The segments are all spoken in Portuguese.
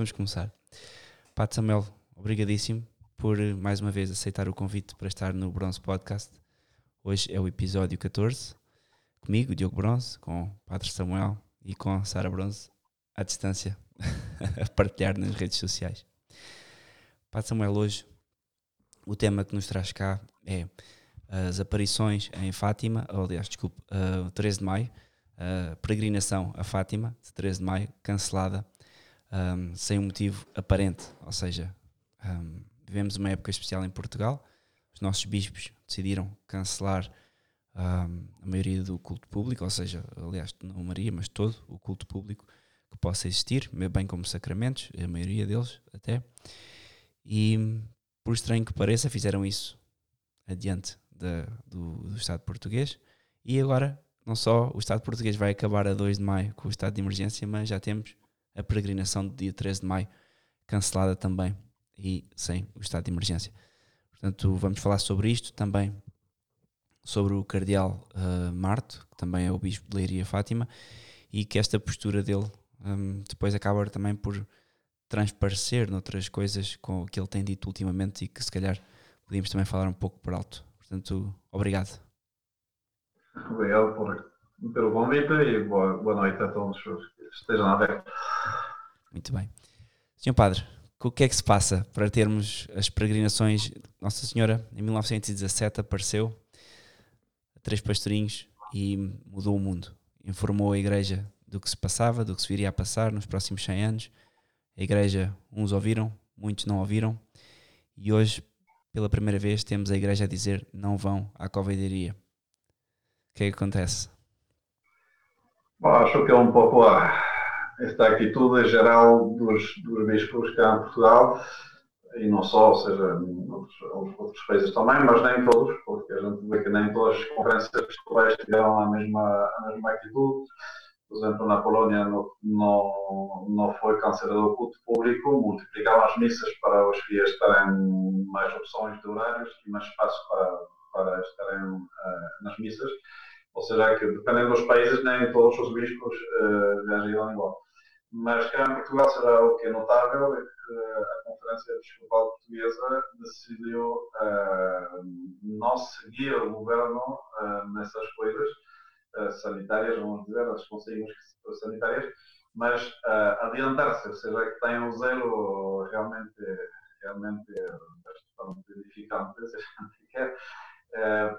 vamos começar. Pato Samuel, obrigadíssimo por mais uma vez aceitar o convite para estar no Bronze Podcast. Hoje é o episódio 14, comigo, Diogo Bronze, com Padre Samuel e com Sara Bronze, à distância, a partilhar nas redes sociais. Padre Samuel, hoje o tema que nos traz cá é as aparições em Fátima, ou, aliás, desculpe, uh, 13 de maio, a peregrinação a Fátima, de 13 de maio, cancelada, um, sem um motivo aparente, ou seja, um, vivemos uma época especial em Portugal, os nossos bispos decidiram cancelar um, a maioria do culto público, ou seja, aliás, não Maria, mas todo o culto público que possa existir, bem como sacramentos, a maioria deles até, e por estranho que pareça, fizeram isso adiante do, do Estado português, e agora não só o Estado português vai acabar a 2 de maio com o estado de emergência, mas já temos a peregrinação do dia 13 de maio cancelada também e sem o estado de emergência. Portanto, vamos falar sobre isto também, sobre o cardeal uh, Marto, que também é o bispo de Leiria Fátima, e que esta postura dele um, depois acaba também por transparecer noutras coisas com o que ele tem dito ultimamente e que se calhar podíamos também falar um pouco por alto. Portanto, obrigado. Obrigado por, pelo convite e boa, boa noite a todos os que estejam a ver. Muito bem. Senhor Padre, o que é que se passa para termos as peregrinações? Nossa Senhora, em 1917, apareceu a três pastorinhos e mudou o mundo. Informou a Igreja do que se passava, do que se viria a passar nos próximos 100 anos. A Igreja, uns ouviram, muitos não ouviram. E hoje, pela primeira vez, temos a Igreja a dizer: não vão à covidaria. O que é que acontece? Bom, acho que é um pouco a, esta atitude geral dos, dos bispos cá em Portugal, e não só, ou seja, outros, outros países também, mas nem todos, porque a gente vê que nem todas as conferências episcopais tiveram a mesma, a mesma atitude. Por exemplo, na Polónia não, não, não foi cancelado o culto público, multiplicaram as missas para os fiéis terem mais opções de horários e mais espaço para, para estarem uh, nas missas. Ou seja, que dependendo dos países, nem todos os bispos uh, igual. Mas cá em Portugal será o que é notável é que a Conferência Episcopal Portuguesa decidiu uh, não seguir o governo uh, nessas coisas uh, sanitárias, vamos dizer, as conselhos sanitárias, mas adiantar-se, ou seja, que tem um zelo realmente, realmente bastante edificante, se a gente quer,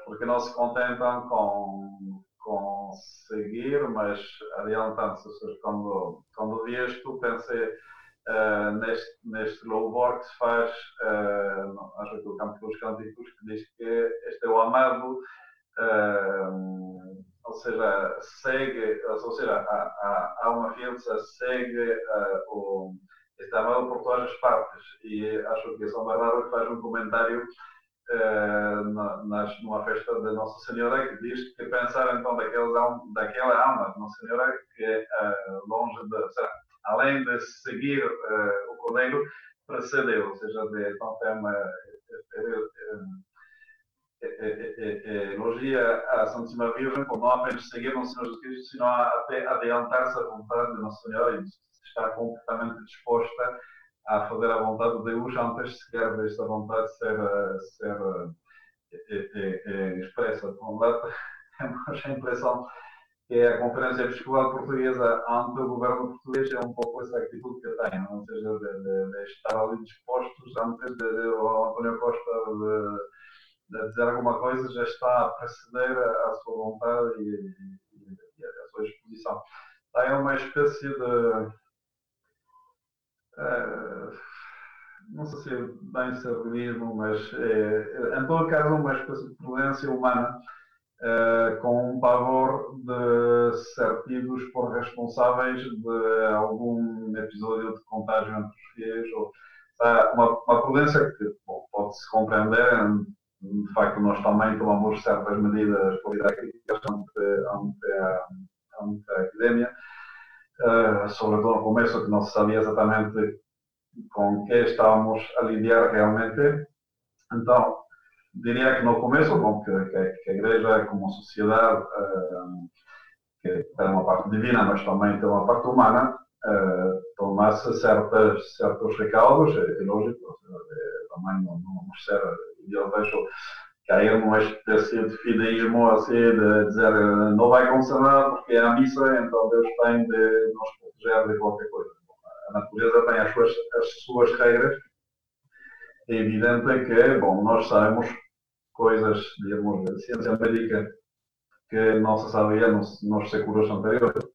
porque não se contentam com, com seguir, mas adiantando-se. Quando, quando vi isto, pensei uh, neste, neste louvor que se faz, uh, acho que o Campo dos Cânticos, que diz que este é o amado, uh, ou seja, segue, ou seja, há, há uma fiança, segue uh, o, este amado por todas as partes. E acho que São Bernardo faz um comentário uh, nas, numa festa da Nossa Senhora que diz que pensar então daquela, daquela alma de Nossa Senhora que é uh, longe de, além de seguir uh, o Cordeiro, precedeu, ou seja, de, então tem uma elogia a Santíssima Virgem não apenas seguir o Senhor Jesus Cristo, sino até adiantar-se à vontade de Nossa Senhora e estar completamente disposta a fazer a vontade de Deus antes sequer desta vontade ser, ser é, é, é, expressa. Por temos a impressão que a Conferência Episcopal Portuguesa ante o governo português é um pouco essa atitude que tem, ou seja, de, de, de estar ali dispostos antes de, de o António Costa de, de, dizer alguma coisa, já está a preceder a, sua vontade e, e, e a sua exposição. Tem uma espécie de Uh, não sei se é bem servilismo, mas é, em todo caso, uma espécie de prudência humana uh, com um pavor de ser tidos por responsáveis de algum episódio de contágio entre os fiéis, ou uma, uma prudência que pode-se compreender. De facto, nós também tomamos certas medidas políticas ante, ante, a, ante a epidemia uh, sobretudo no começo, que não se sabia exatamente com que estávamos a lidiar realmente. Então, diria que no começo, bom, que, que, que a Igreja, como sociedade, uh, que tem uma parte divina, mas também tem uma parte humana, uh, tomasse certas, certos recaldos, é, é lógico, é, também não, não ser, eu vejo cair numa espécie de fideísmo assim, de dizer não vai nada porque é a missa, então Deus tem de nos proteger de qualquer coisa. A natureza tem as suas, as suas regras. É evidente que, bom, nós sabemos coisas, digamos, de ciência médica que não se sabia nos, nos séculos anteriores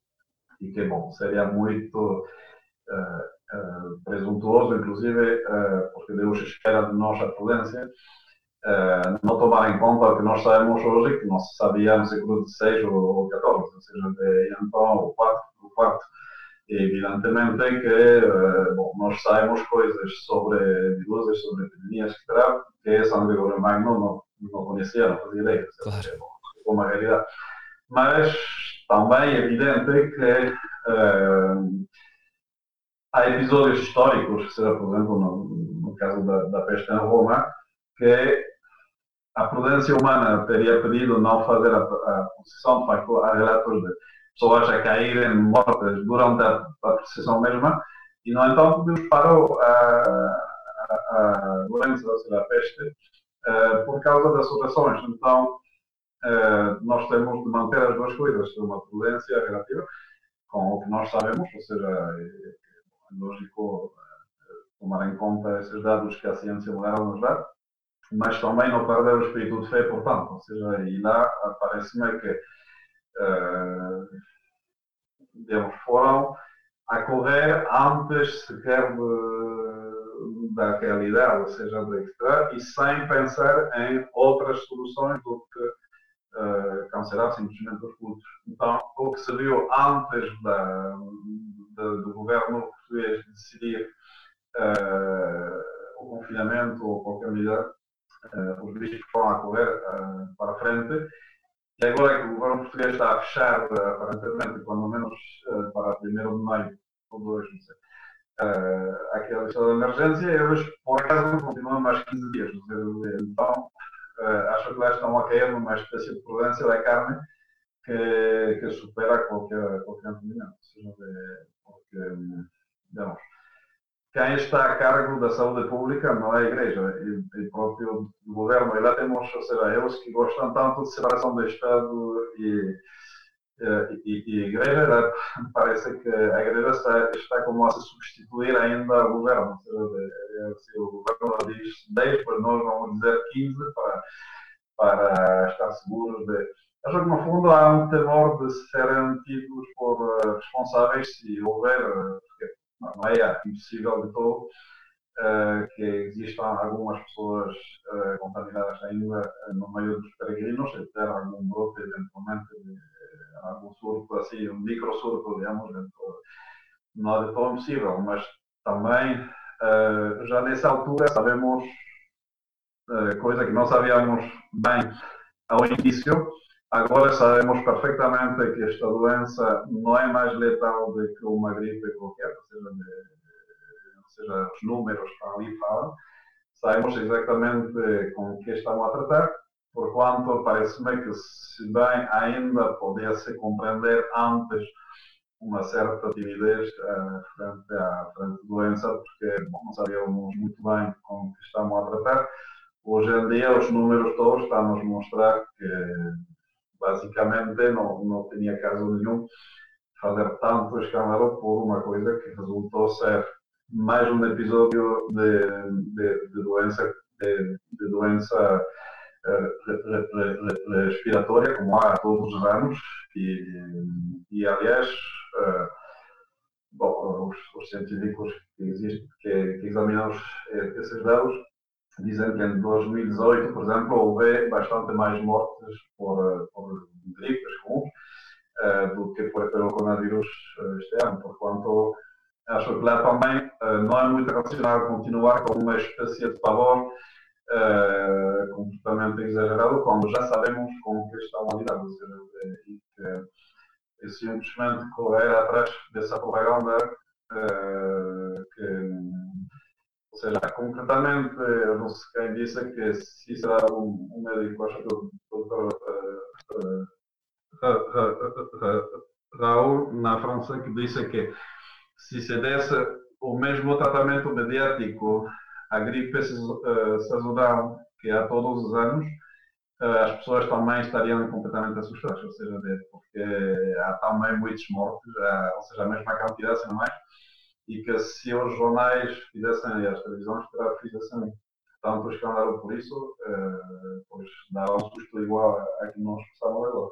e que, bom, seria muito uh, uh, presuntuoso, inclusive, uh, porque Deus espera de nós a prudência, não tomar em conta o que nós sabemos hoje, que não se sabia no século XVI ou XIV, ou seja, de então o quarto, o quarto. Evidentemente que bom, nós sabemos coisas sobre viroses, sobre epidemias, etc., que São Gregório Magno não, não conhecia, não fazia ideia. Claro. É, uma realidade. Mas também é evidente que uh, há episódios históricos, seja, por exemplo, no, no caso da, da, peste em Roma, que a prudência humana teria pedido não fazer a, a procissão, de facto, há relatos de pessoas a caírem mortas durante a, a procissão mesma, e, no entanto, Deus parou a, a, a doença, ou seja, a peste, uh, por causa das orações. Então, uh, nós temos de manter as duas coisas, uma prudência relativa com o que nós sabemos, ou seja, é, é lógico uh, tomar em conta esses dados que a ciência moderna nos dá, mas também não perder o espírito de fé, portanto, ou seja, e lá parece-me que uh, digamos, foram a correr antes sequer de, da realidade, ou seja, do extra, e sem pensar em outras soluções do que uh, cancelar simplesmente os cultos. Então, o que se viu antes da, do governo português decidir uh, o confinamento ou qualquer medida, uh, os bispos foram a correr uh, para a frente. E agora é que o governo português está a fechar, aparentemente, pelo menos para 1 de maio ou 2, não sei, uh, aquela lista de emergência, eles, por acaso, continuam mais 15 dias. Então, uh, acho que lá estão a cair numa espécie de prudência da carne que, que supera qualquer, qualquer entendimento. Porque, digamos, quem está a cargo da saúde pública não é a Igreja, é o próprio governo. E lá temos, ou seja, eles que gostam tanto de separação do Estado e e, e, igreja parece que a igreja está, está como a se substituir ainda o governo. Se o governo diz 10, pois nós vamos dizer 15 para, para estar seguros de. Acho que no fundo há um temor de serem tidos por eh, responsáveis se houver, é impossível de todo, Uh, que existam algumas pessoas uh, contaminadas ainda no meio dos peregrinos e ter algum brote eventualmente algum surto assim, um micro surto, digamos, não é de todo impossível, mas também já nessa altura sabemos coisa que não sabíamos bem ao início, agora sabemos perfeitamente que esta doença não é mais letal do que uma gripe qualquer, ou seja, de, ou seja os números que ali falam, sabemos exatamente com o que estamos a tratar porquanto parece-me que se bem ainda podia-se compreender antes uma certa timidez uh, frente, à, frente à doença, porque bom, não sabíamos muito bem com o que estamos a tratar. Hoje em dia, os números todos estão a nos mostrar que, basicamente, não, não tinha caso nenhum fazer tanto escândalo por uma coisa que resultou ser mais um episódio de, de, de doença, de, de doença respiratória, como há todos os anos, e, e aliás, uh, bom, os, os, científicos que, existem, que, que examinam esses dados dizem que em 2018, por exemplo, houve bastante mais mortes por, por gripes comuns uh, do que por, pelo coronavírus este ano, porquanto acho que lá também uh, não é muito racional continuar com uma espécie de pavor uh, comportamento exagerado quando já sabemos com que estão a lidar. E que é simplesmente correr atrás dessa propaganda uh, ou seja, concretamente, eu não sei quem disse que se será um, um médico, acho que o doutor Raul, na França, que disse que se se desse o mesmo tratamento mediático à gripe sazonal que há todos os anos, as pessoas também estariam completamente assustadas, ou seja, porque há também muitos mortos, ou seja, a mesma quantidade, se não mais, e que se os jornais fizessem as televisões fizessem tanto escândalo por isso, eh, pois dá um susto igual a que nós passamos agora.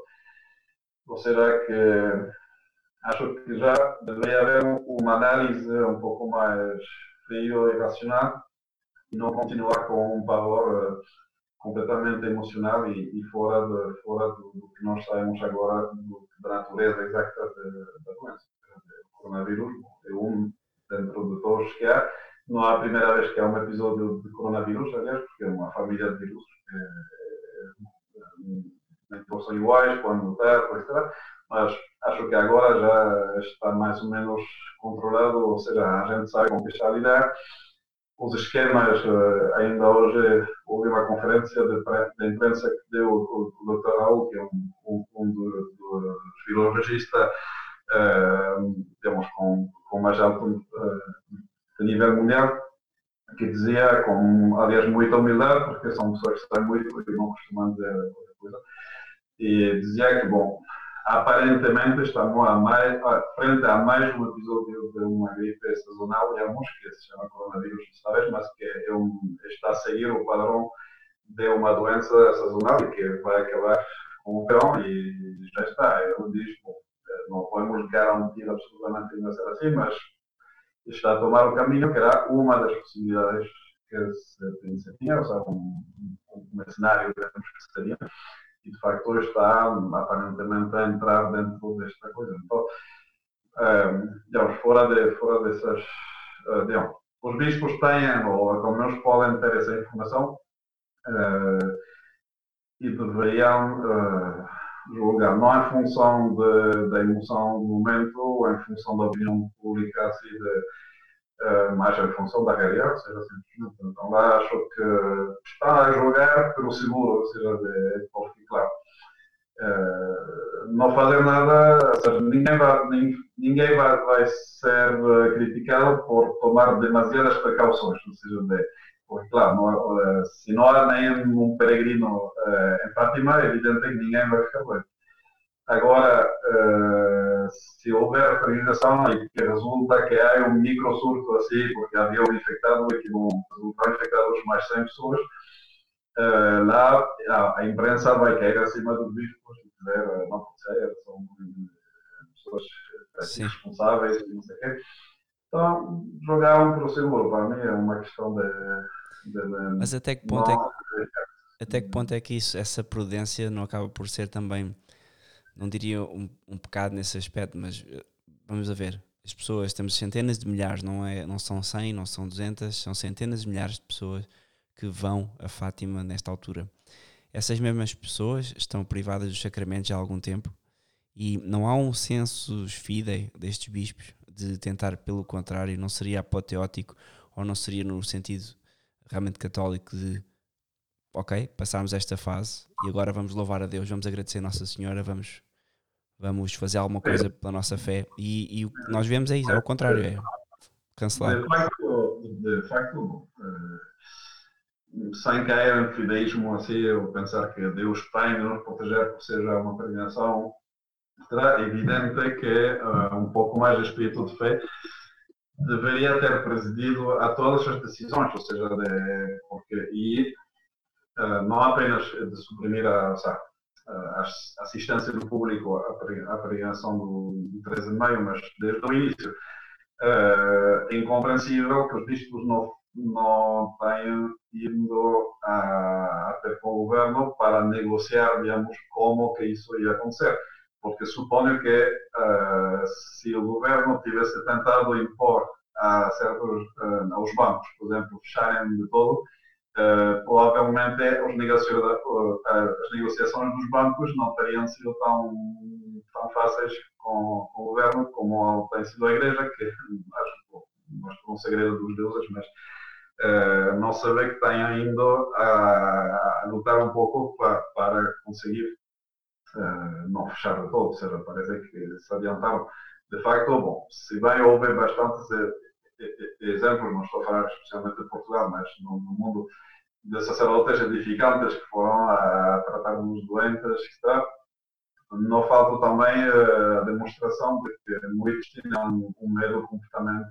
Ou seja, que acho que já deveria haver uma análise um pouco mais frio e racional e não continuar com um pavor eh, completamente emocional e, e fora, de, fora do, do, que nós sabemos agora do, da natureza exata da doença. O coronavírus é um dentro de todos que há. Não é a primeira vez que há um episódio de coronavírus, aliás, porque é uma família de vírus que nem todos são iguais, podem lutar, etc. Mas acho que agora já está mais ou menos controlado, ou seja, a gente sabe com que está a lidar. Os esquemas, eh, ainda hoje houve uma conferência de imprensa que deu o, Dr. Raul, que é um, um, um dos virologistas, digamos, com, com mais alto uh, a nível mundial, que dizia, com aliás muita humildade, porque são pessoas que sabem muito e não costumam dizer outra coisa, e dizia que, bom, aparentemente estamos a mais, frente a mais um episódio de uma gripe sazonal, digamos, que se chama coronavírus, sabes, mas que é um, está a seguir o padrão de uma doença sazonal e que vai acabar com o verão e já está. Ele diz, bom, não podemos garantir absolutamente que vai ser assim, mas está a tomar o caminho que era uma das possibilidades que se tinha, ou seja, um, um cenário que seria, e de facto está aparentemente a entrar dentro desta coisa. Então, um, digamos, fora, de, fora dessas. Uh, digamos, os bispos têm, ou pelo menos podem ter essa informação, uh, e deveriam. Uh, julgar, não em função da emoção do momento em função da opinião pública, assim, de, uh, mais em função da realidade, seja, simplesmente. Então lá acho que está a julgar pelo seguro, ou seja, de, ficar claro. Uh, não fazer nada, ou seja, ninguém vai, ninguém vai, vai ser criticado por tomar demasiadas precauções, ou seja, de, porque, claro, não, uh, se não há nem um peregrino uh, em Fátima, é evidente que ninguém vai ficar bem. Agora, uh, se houver peregrinação e que resulta que há um microsurto assim, porque havia um infectado e que vão resultar infectados mais 100 pessoas, lá a, a, imprensa vai cair acima dos bispos, se quiser, não pode ser, são pessoas responsáveis e não sei o quê. Então, jogar um para o seguro, para mim, é uma questão de. de, de Mas até que ponto não, é que, até que ponto é que isso, essa prudência não acaba por ser também, não diria um, um pecado nesse aspecto, mas eh, vamos a ver, as pessoas, temos centenas de milhares, não, é, não são 100, não são 200, são centenas de milhares de pessoas que vão a Fátima nesta altura. Essas mesmas pessoas estão privadas dos sacramentos há algum tempo e não há um senso fidei destes bispos de tentar, pelo contrário, não seria apoteótico ou não seria no sentido realmente católico de ok, passarmos esta fase e agora vamos louvar a Deus, vamos agradecer a Nossa Senhora, vamos, vamos fazer alguma coisa pela nossa fé e, e o que nós vemos é isso, é o contrário, é cancelar. De facto, de facto uh, sem cair em fideísmo assim, eu pensar que Deus tem de nos proteger por seja uma peregrinação será evidente que uh, um pouco mais de espírito de fé deveria ter presidido a todas as decisões, ou seja, de, porque, e uh, não apenas de suprimir a, a assistência do público à peregrinação do, do 13 de maio, mas desde o início. É incompreensível que os bispos não, não tenham ido a, até com o governo para negociar, digamos, como que isso ia acontecer porque suponho que uh, se o governo tivesse tentado impor a certos, uh, aos bancos, por exemplo, fecharem de todo, uh, provavelmente os as negociações dos bancos não teriam sido tão, tão fáceis com, com, o governo como tem sido a Igreja, que acho que é um segredo dos deuses, mas não saber que tenham ido a, a lutar um pouco para, para conseguir uh, não fechar de todo, ou seja, parece que se adiantaram de facto, bom, se bem houve bastantes exemplos, não estou a falar especialmente de Portugal, mas no, mundo de sacerdotes edificantes que foram a tratar uns doentes, etc. Não falta também a demonstração de que muitos tinham um medo completamente,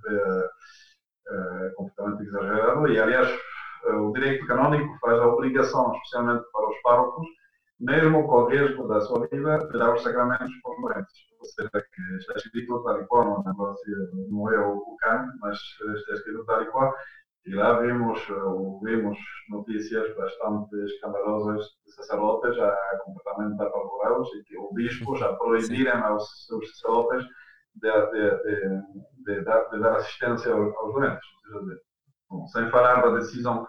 completamente exagerado e, aliás, o direito canónico faz a obrigação, especialmente para os párocos, mesmo com o risco da sua vida, dar os sacramentos doentes. Ou seja, que está escrito tal e qual, não, é o CAN, mas está escrito tal e qual. E lá vimos, vimos notícias bastante escandalosas de sacerdotes a completamente apavorados e que o bispo já proibiram aos seus sacerdotes de, de, de, de, dar, assistência aos, aos doentes. Bom, sem falar da decisão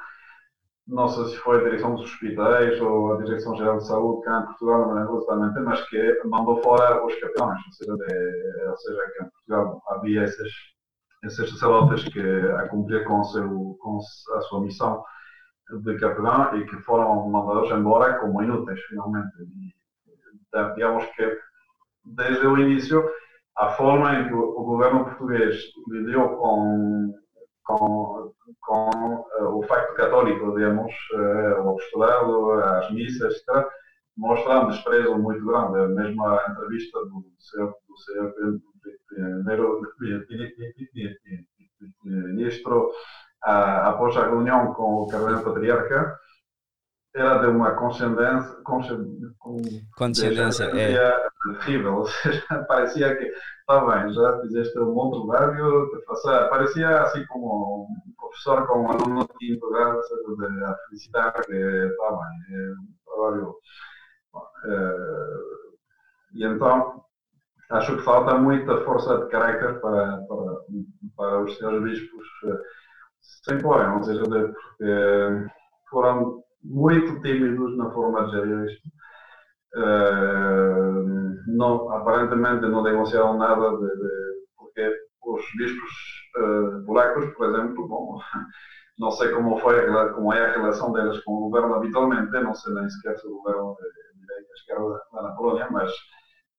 não sei se foi a direção dos hospitais ou a Direção-Geral de Saúde cá em Portugal, não lembro exatamente, mas que mandou fora os capelões, ou seja, de, ou seja que em Portugal havia esses, esses sacerdotes que a cumprir com, seu, com a sua missão de capelão e que foram mandados embora como inúteis, finalmente. E, digamos que, desde o início, a forma em que o governo português lidou com com, com uh, o facto católico, digamos, uh, o apostolado, as missas, etc., mostra um desprezo muito grande. Mesmo a entrevista do senhor, do senhor primeiro-ministro após a reunião com o cardeal patriarca, era de uma condescendência, condescendência é. terrível, ou seja, parecia que está bem, já fizeste um bom trabalho, parecia assim como um professor com um aluno de quinto grado, de, a felicitar que está bem, é um trabalho. É, e então, acho que falta muita força de caráter para, para, para os senhores bispos eh, se imporem, ou seja, porque foram muito tímidos na forma de gerir isto. Uh, não, aparentemente não negociaram nada de, de, porque os bispos uh, polacos, por exemplo, bom, não sei como foi como é a relação deles com o governo habitualmente, não sei nem sequer se o governo de direita esquerda lá na Polónia, mas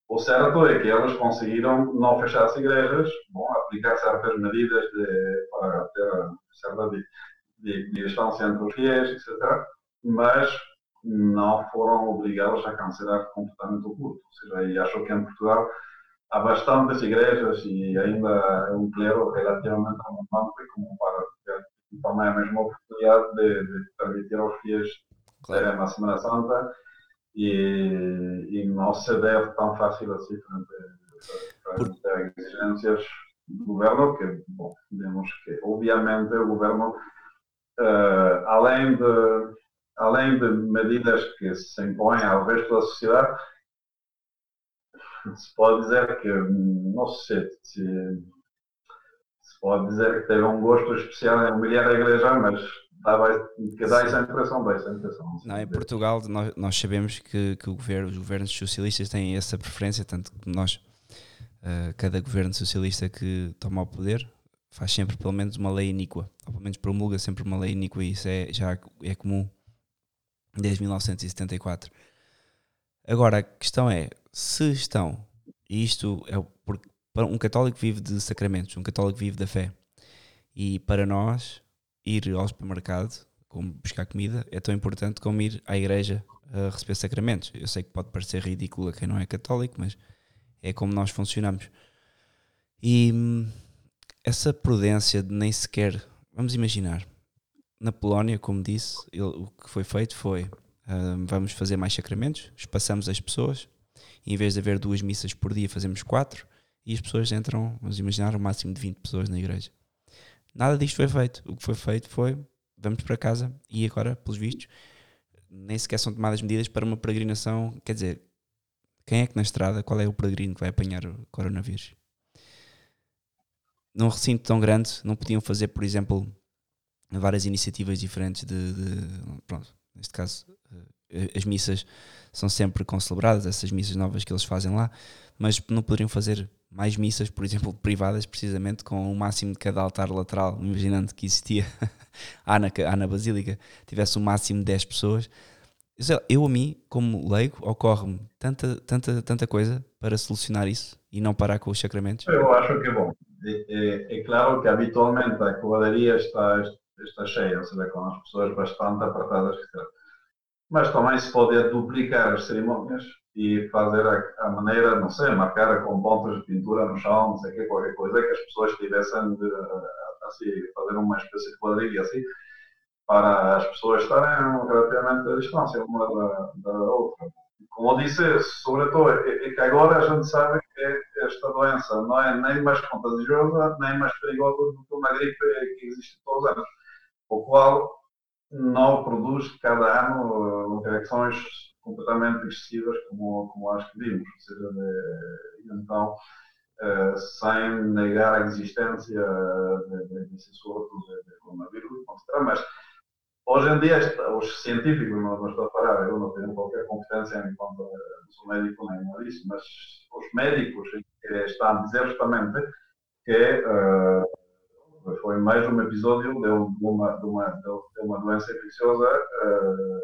o certo é que eles conseguiram não fechar as igrejas, bom, aplicar certas medidas de, para ter certa de, de, de distância entre os fiéis, etc mas não foram obrigados a cancelar completamente o culto. Ou seja, e acho que em Portugal há bastantes igrejas e ainda é um clero relativamente abundante como para ter também a mesma oportunidade de, de permitir aos fiéis claro. na Semana Santa e, e, não se deve tão fácil assim frente, frente a exigências do governo, que, bom, vemos que obviamente o governo, uh, além de além de medidas que se impõem ao resto da sociedade, se pode dizer que, não sei se, se pode dizer que teve um gosto especial em humilhar a igreja, mas dá, que dá essa impressão, dá essa impressão. Não, em Portugal nós, nós sabemos que, que o governo, os governos socialistas têm essa preferência, tanto que nós, uh, cada governo socialista que toma o poder, faz sempre pelo menos uma lei iníqua, ou pelo menos promulga sempre uma lei iníqua e isso é, já é comum desde 1974. Agora, a questão é, se estão, e isto é porque um católico vive de sacramentos, um católico vive da fé, e para nós, ir ao supermercado, como buscar comida, é tão importante como ir à igreja a receber sacramentos. Eu sei que pode parecer ridículo a quem não é católico, mas é como nós funcionamos. E hum, essa prudência de nem sequer, vamos imaginar, na Polónia, como disse, ele, o que foi feito foi uh, vamos fazer mais sacramentos, espaçamos as pessoas, em vez de haver duas missas por dia, fazemos quatro, e as pessoas entram, vamos imaginar, o um máximo de 20 pessoas na igreja. Nada disto foi feito. O que foi feito foi vamos para casa e agora, pelos vistos, nem sequer são tomadas medidas para uma peregrinação. Quer dizer, quem é que na estrada, qual é o peregrino que vai apanhar o coronavírus? Num recinto tão grande, não podiam fazer, por exemplo, várias iniciativas diferentes de, de, pronto, neste caso eh, as missas são sempre concelebradas, essas missas novas que eles fazem lá, mas não poderiam fazer mais missas, por exemplo, privadas, precisamente com o máximo de cada altar lateral, imaginando que existia há, na, há na Basílica, tivesse o máximo de 10 pessoas. Eu, a mim, como leigo, ocorre-me tanta, tanta, tanta coisa para solucionar isso e não parar com os sacramentos? Eu acho que é bom. É, é, é claro que habitualmente a cavalaria está, está cheia, ou seja, com as pessoas bastante apertadas. Mas também se pode duplicar as cerimônias e fazer a, a, maneira, não sei, marcar com pontos de pintura no chão, não sei o que, qualquer coisa, que as pessoas tivessem de assim, fazer uma espécie de quadrilha assim, para as pessoas estarem relativamente à distância uma da, da outra. Como disse, sobretudo, é, é que agora a gente sabe que esta doença não é nem mais contagiosa, nem mais perigosa do que uma gripe que existe todos os anos, o qual não produz cada ano eh, reações completamente excessivas como, como as que vimos. Ou seja, de, então, uh, sem negar a existência desse surto de, de coronavírus, mas hoje em dia os científicos, não, estou a falar, eu não tenho qualquer competência enquanto sou médico nem nada disso, mas os médicos estão a dizer justamente que uh, foi mais um episódio de uma, de uma, de uma doença infecciosa uh,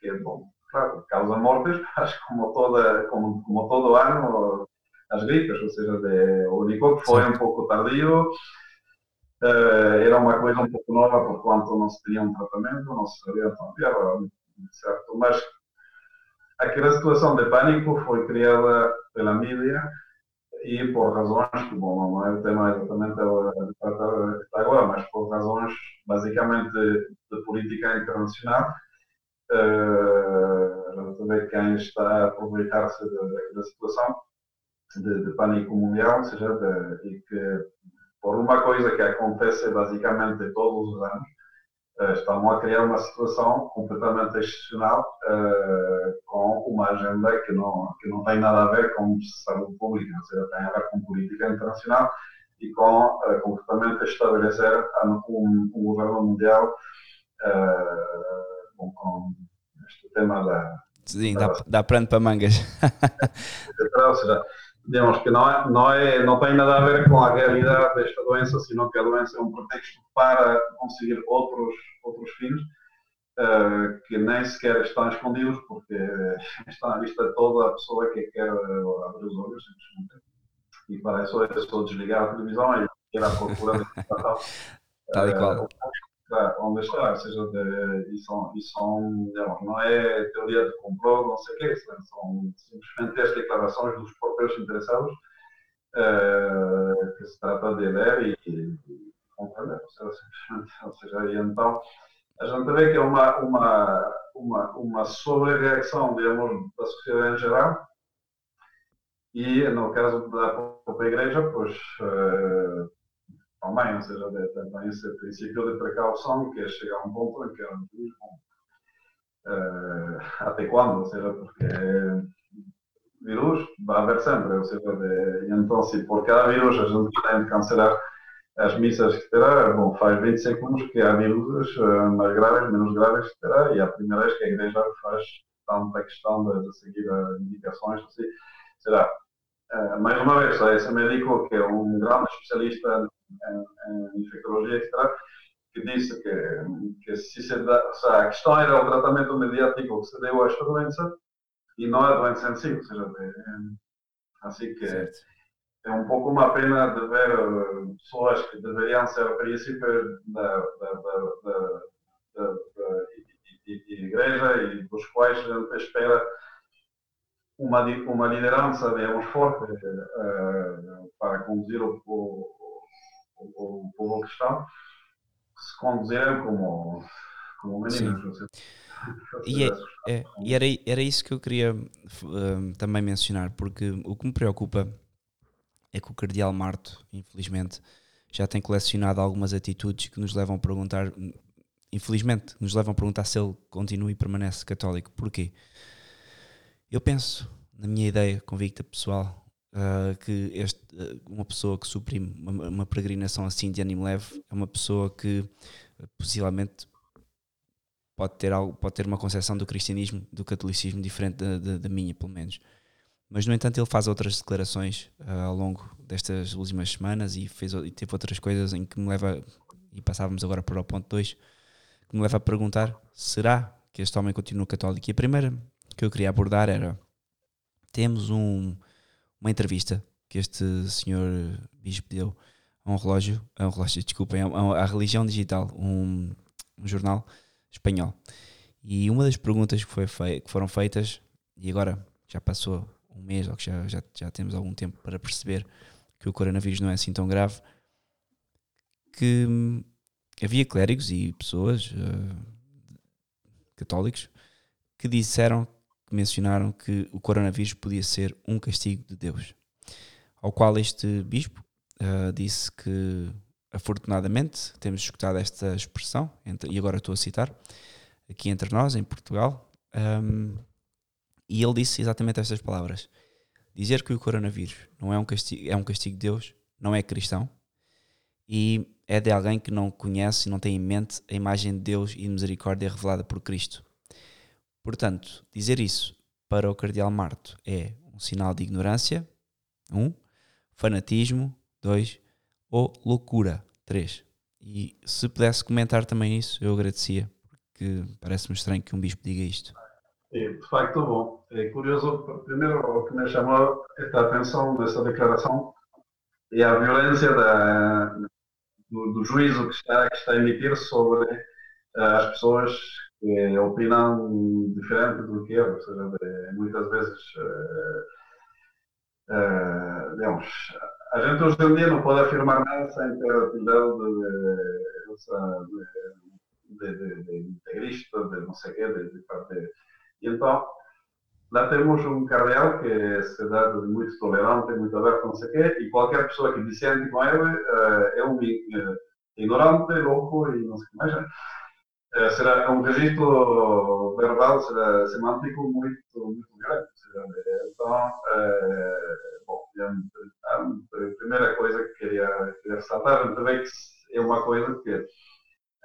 que, bom, claro, causa mortes, mas como, toda, como, como todo ano, as gripes, ou seja, de, o único que foi um pouco tardio, uh, era uma coisa um pouco nova, por quanto não se tinha um tratamento, não se sabia tão certo? Mas aquela situação de pânico foi criada pela mídia e por razões que, bom, não é o tema exatamente a tratar agora, mas por razões basicamente de política internacional, uh, gente vê quem está a aproveitar-se da situação de, de, pânico mundial, ou seja, de, e que por uma coisa que acontece basicamente todos os anos, uh, estão a criar uma situação completamente excepcional uh, com uma agenda que não, que não tem nada a ver com saúde pública, ou seja, tem a ver com política internacional e com uh, completamente estabelecer um, um governo mundial com, com este tema da. Sim, dá, dá pranto para mangas. ou seja, digamos que não, é, não, é, não tem nada a ver com a realidade desta doença, senão que a doença é um pretexto para conseguir outros, outros fins uh, que nem sequer estão escondidos, porque está à vista toda a pessoa que quer abrir os olhos, simplesmente. E para isso é só desligar a televisão e ir à procura de tal. Tal e qual. Uh, onde está, ou seja, de, e, são, e são, não é teoria de complô, não sei o quê, são simplesmente as declarações dos próprios interessados uh, que se trata de ler e, e compreender, ou seja, ou seja, e então a gente vê que é uma, uma, uma, uma sobre-reação, digamos, da sociedade em geral, e no caso da própria igreja, pois uh, também, ou seja, tem esse princípio de precaução que é chegar a um ponto em que não diz, bom, uh, até quando, ou seja, porque vírus vai haver sempre, ou seja, de, então se por cada vírus a gente tem de cancelar as missas terá, bom, faz 20 segundos que há vírus uh, mais graves, menos graves terá, e a primeira vez que a igreja faz tanta questão de, de seguir as indicações, assim, será, uh, mais uma vez, esse médico que é um grande especialista em, infectologia, etc., que disse que, que se, se dá, se a questão era o tratamento mediático que se deu a esta doença e não a doença em si, ou seja, de, assim que certo. é um pouco uma pena de ver eh, pessoas que deveriam ser da, da, da, da, da igreja e dos quais a gente espera uma, uma liderança, digamos, forte uh, para conduzir o, o o, povo cristão se conduzirem como, como meninos. E, é, é, e era, era isso que eu queria uh, também mencionar, porque o que me preocupa é que o Cardeal Marto, infelizmente, já tem colecionado algumas atitudes que nos levam a perguntar, infelizmente, nos levam a perguntar se ele continua e permanece católico. Porquê? Eu penso, na minha ideia convicta pessoal, uh, que este, uh, uma pessoa que suprime uma, uma, peregrinação assim de ânimo leve é uma pessoa que uh, possivelmente pode ter, algo, pode ter uma concepção do cristianismo, do catolicismo diferente da, da, da minha, pelo menos. Mas, no entanto, ele faz outras declarações ao longo destas últimas semanas e, fez, e teve outras coisas em que me leva, e passávamos agora para o ponto 2, que me leva a perguntar: será que este homem continua católico? E a primeira que eu queria abordar era: temos um, uma entrevista que este senhor bispo deu a um relógio, a um relógio, desculpem, à religião digital, um, um, jornal espanhol. E uma das perguntas que, foi fei que foram feitas, e agora já passou um mês, ou que já, já, já temos algum tempo para perceber que o coronavírus não é assim tão grave, que hum, havia clérigos e pessoas uh, católicos que disseram, mencionaram que o coronavírus podia ser um castigo de Deus. Ao qual este bispo uh, disse que, afortunadamente, temos escutado esta expressão, entre, e agora estou a citar, aqui entre nós, em Portugal, um, e ele disse exatamente estas palavras: Dizer que o coronavírus não é um castigo, é um castigo de Deus, não é cristão, e é de alguém que não conhece e não tem em mente a imagem de Deus e de misericórdia revelada por Cristo. Portanto, dizer isso para o Cardeal Marto é um sinal de ignorância, um, fanatismo, dois, ou loucura, três. E se pudesse comentar também isso, eu agradecia, porque parece-me estranho que um bispo diga isto. É, de facto, bom. É curioso, primeiro, o que me chamou esta atenção nessa declaração é a violência da, do, do juízo que está, que está a emitir sobre uh, as pessoas que opinam diferente do que ele, ou seja, de, muitas vezes, uh, uh, digamos, a gente hoje em dia não pode afirmar nada sem ter a opinião de, de, de, de, integrista, de não sei o quê, de, de parte. E então, lá temos um cardeal que é cidade muito tolerante, muito aberto, não sei o quê, e qualquer pessoa que dissente com ele uh, é um ignorante, louco e não sei o que mais. Uh, será um registro verbal, será semântico? Muito, muito grande. Então, bom, a primeira coisa que queria, queria ressaltar, que é uma coisa que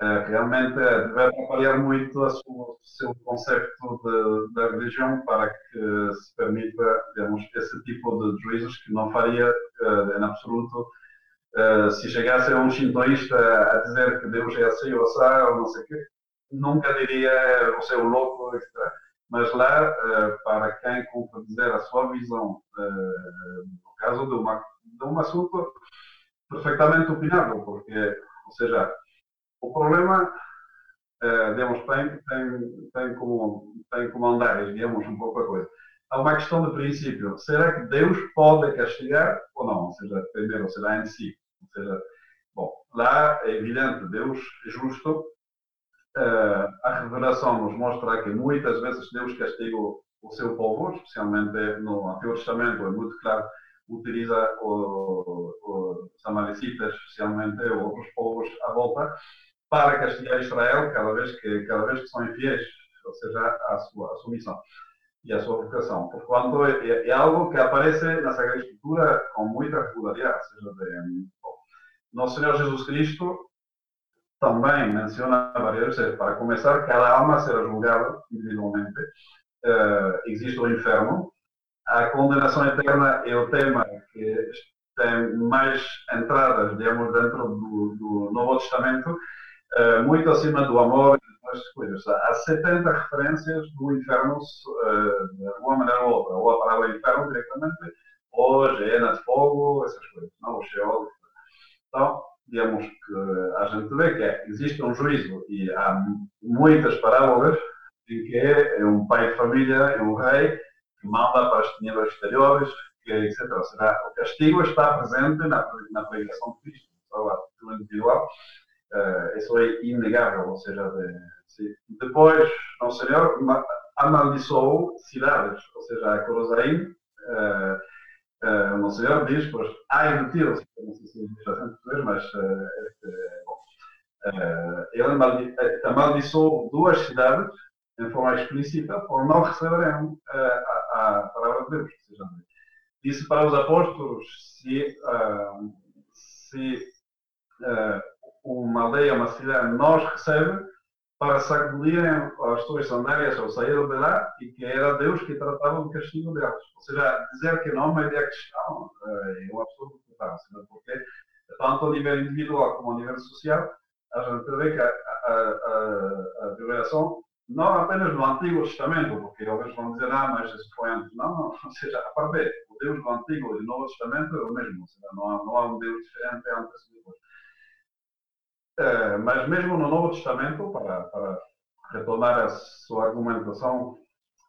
eh, realmente é, deve atrapalhar muito o seu conceito da religião para que se permita, digamos, esse tipo de juízos que não faria em absoluto. Se chegasse um shintoísta a dizer que Deus é assim ou assim, ou não sei o quê, nunca diria você é louco, etc. Mas lá, uh, para quem contradizer a sua visão, no caso de, uma, de um assunto perfeitamente opinável, porque, ou seja, o problema, uh, digamos, tem, tem, tem, como, tem como andar, digamos, um pouco a coisa. Há uma questão de princípio. Será que Deus pode castigar ou não? Ou seja, primeiro, será em si. Ou seja, bom, lá é evidente, Deus é justo. Uh, a revelação nos mostra que muitas vezes Deus castiga o seu povo, especialmente no Antigo Testamento, é muito claro, utiliza os amalecitas, especialmente outros povos à volta, para castigar Israel cada vez que, cada vez que são infiéis, ou seja, a sua, a sua missão e a sua vocação. Por quanto é, é, algo que aparece na Sagrada Escritura com muita regularidade. Ou seja, de, bom, Nosso Senhor Jesus Cristo também menciona várias vezes, para começar, cada alma será julgada individualmente. Uh, existe o inferno. A condenação eterna é o tema que tem mais entradas, digamos, dentro do, do Novo Testamento uh, muito acima do amor e das coisas. Há 70 referências do inferno uh, de alguma maneira ou outra, ou a palavra inferno diretamente, ou Geena de fogo, essas coisas, não? o Sheol. Então, digamos que a gente vê que existe um juízo e há muitas parábolas em que é um pai de família, é um rei, que manda para as tinieblas exteriores, que, etc. Seja, o castigo está presente na, na pregação de Cristo, no individual, Uh, isso é inegável, ou seja, de, depois Nosso Senhor amaldiçoou cidades, ou seja, Corozaim, uh, uh, Nosso Senhor diz, pois, ai de ti, não sei se diz assim português, mas uh, bom, uh, ele amaldiçoou duas cidades em forma explícita por não receberem uh, a, a, palavra de Deus. Disse para os apóstolos se, se uma aldeia, uma cidade, nós recebe para sacudirem as suas sandálias ao sair de lá e que era Deus que tratava do castigo deles. Ou seja, dizer que não é a questão é um absurdo total, porque tanto a nível individual como a nível social, a gente vê que a, a, a, a violação não apenas no Antigo Testamento, porque eles vão dizer, ah, mas isso foi antes. Não, não, ou seja, a parte o Deus do Antigo e do Novo Testamento é o mesmo, ou seja, não há, não há um Deus diferente antes e depois. Uh, mas mesmo no Novo Testamento, para, para retomar a sua argumentação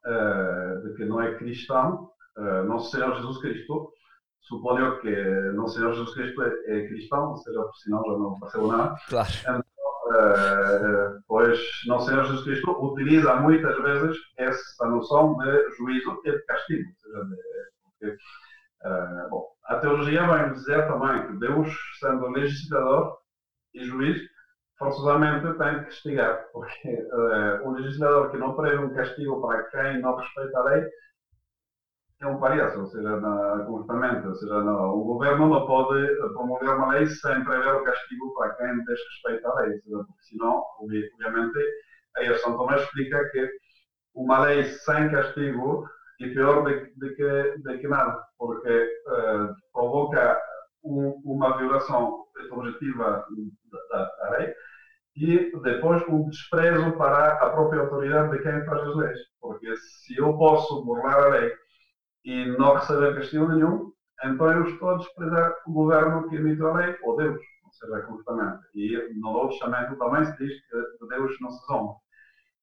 uh, de que não é cristão, uh, Nosso Senhor Jesus Cristo, suponho que Nosso Senhor Jesus Cristo é, é cristão, ou seja, por sinal já não apareceu nada. Claro. Então, pois Nosso Senhor Jesus Cristo utiliza muitas vezes essa noção de juízo e de castigo. Seja, de, bom, a teologia vai dizer também que Deus, sendo legislador e juiz, forçosamente tem que castigar, porque uh, um legislador que não prevê um castigo para quem não respeita a lei é um palhaço, ou seja, na, completamente. Ou seja, no, o governo não pode promulgar uma lei sem prever o castigo para quem desrespeita a lei, seja, porque senão, obviamente, aí a São Tomás explica que uma lei sem castigo é pior de, que, que nada, porque uh, provoca um, uma violação objetiva da, da, lei e depois um desprezo para a própria autoridade de quem faz as leis. Porque se eu posso burlar a lei e não receber castigo nenhum, então eu estou a desprezar o governo que emitiu a lei, ou Deus, ou seja, completamente. E no Novo Testamento também se diz que Deus não se zomba.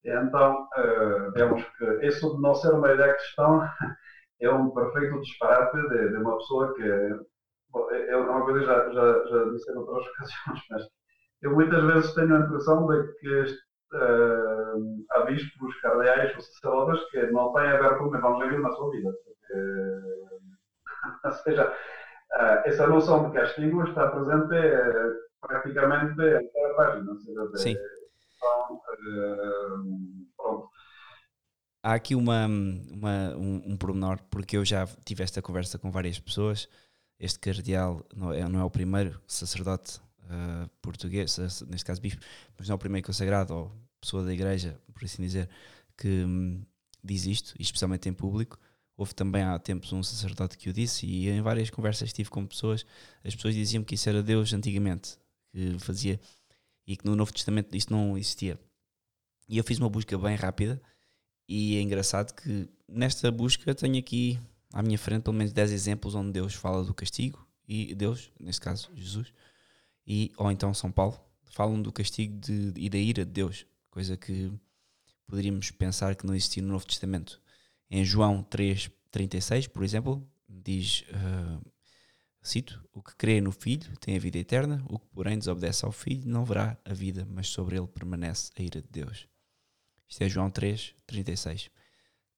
Então, uh, vemos que isso de não ser uma ideia cristã é um perfeito disparate de, de uma pessoa que. Bom, é, é uma coisa que já, já, já disse em outras ocasiões, mas eu muitas vezes tenho a impressão de que uh, há bispos, cardeais ou sacerdotes que não têm aberto um evangelho na sua vida. Uh, ou seja, uh, essa noção de castigo está presente uh, praticamente em cada página. Ou seja, de, Sim. Então, pronto. Há aqui uma, uma, um, um pormenor, porque eu já tive esta conversa com várias pessoas. Este cardeal não é, não é o primeiro sacerdote uh, português, neste caso bispo, mas não é o primeiro consagrado ou pessoa da igreja, por assim dizer, que um, diz isto, especialmente em público. Houve também há tempos um sacerdote que o disse, e em várias conversas que tive com pessoas, as pessoas diziam que isso era Deus antigamente, que fazia, e que no Novo Testamento isto não existia. E eu fiz uma busca bem rápida, e é engraçado que nesta busca tenho aqui à minha frente pelo menos 10 exemplos onde Deus fala do castigo, e Deus, neste caso Jesus, e, ou então São Paulo, falam do castigo de, e da ira de Deus, coisa que poderíamos pensar que não existia no Novo Testamento. Em João 3,36, por exemplo, diz, uh, cito, o que crê no Filho tem a vida eterna, o que porém desobedece ao Filho não verá a vida, mas sobre ele permanece a ira de Deus. Isto é João 3,36.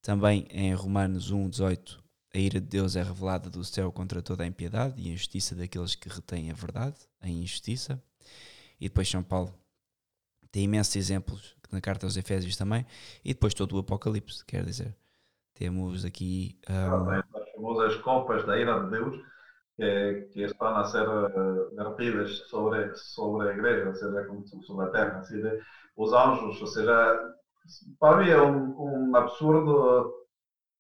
Também em Romanos 1,18, a ira de Deus é revelada do céu contra toda a impiedade e a injustiça daqueles que retêm a verdade, a injustiça. E depois São Paulo tem imensos exemplos na carta aos Efésios também, e depois todo o Apocalipse, quer dizer. Temos aqui. Um... As famosas copas da ira de Deus que, que estão a ser uh, vertidas sobre, sobre a igreja, ou seja, sobre a terra, os anjos, ou seja, para mim é um, um absurdo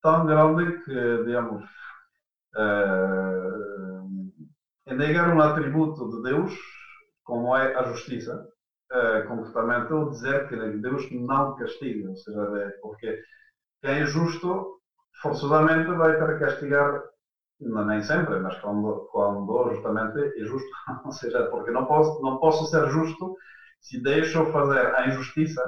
tão grande que, digamos, uh, é negar um atributo de Deus, como é a justiça, uh, completamente, ou dizer que Deus não castiga, ou seja, porque quem é justo, forçosamente vai ter que castigar, nem sempre, mas quando, quando justamente é justo. Ou seja, porque não posso, não posso ser justo se deixo fazer a injustiça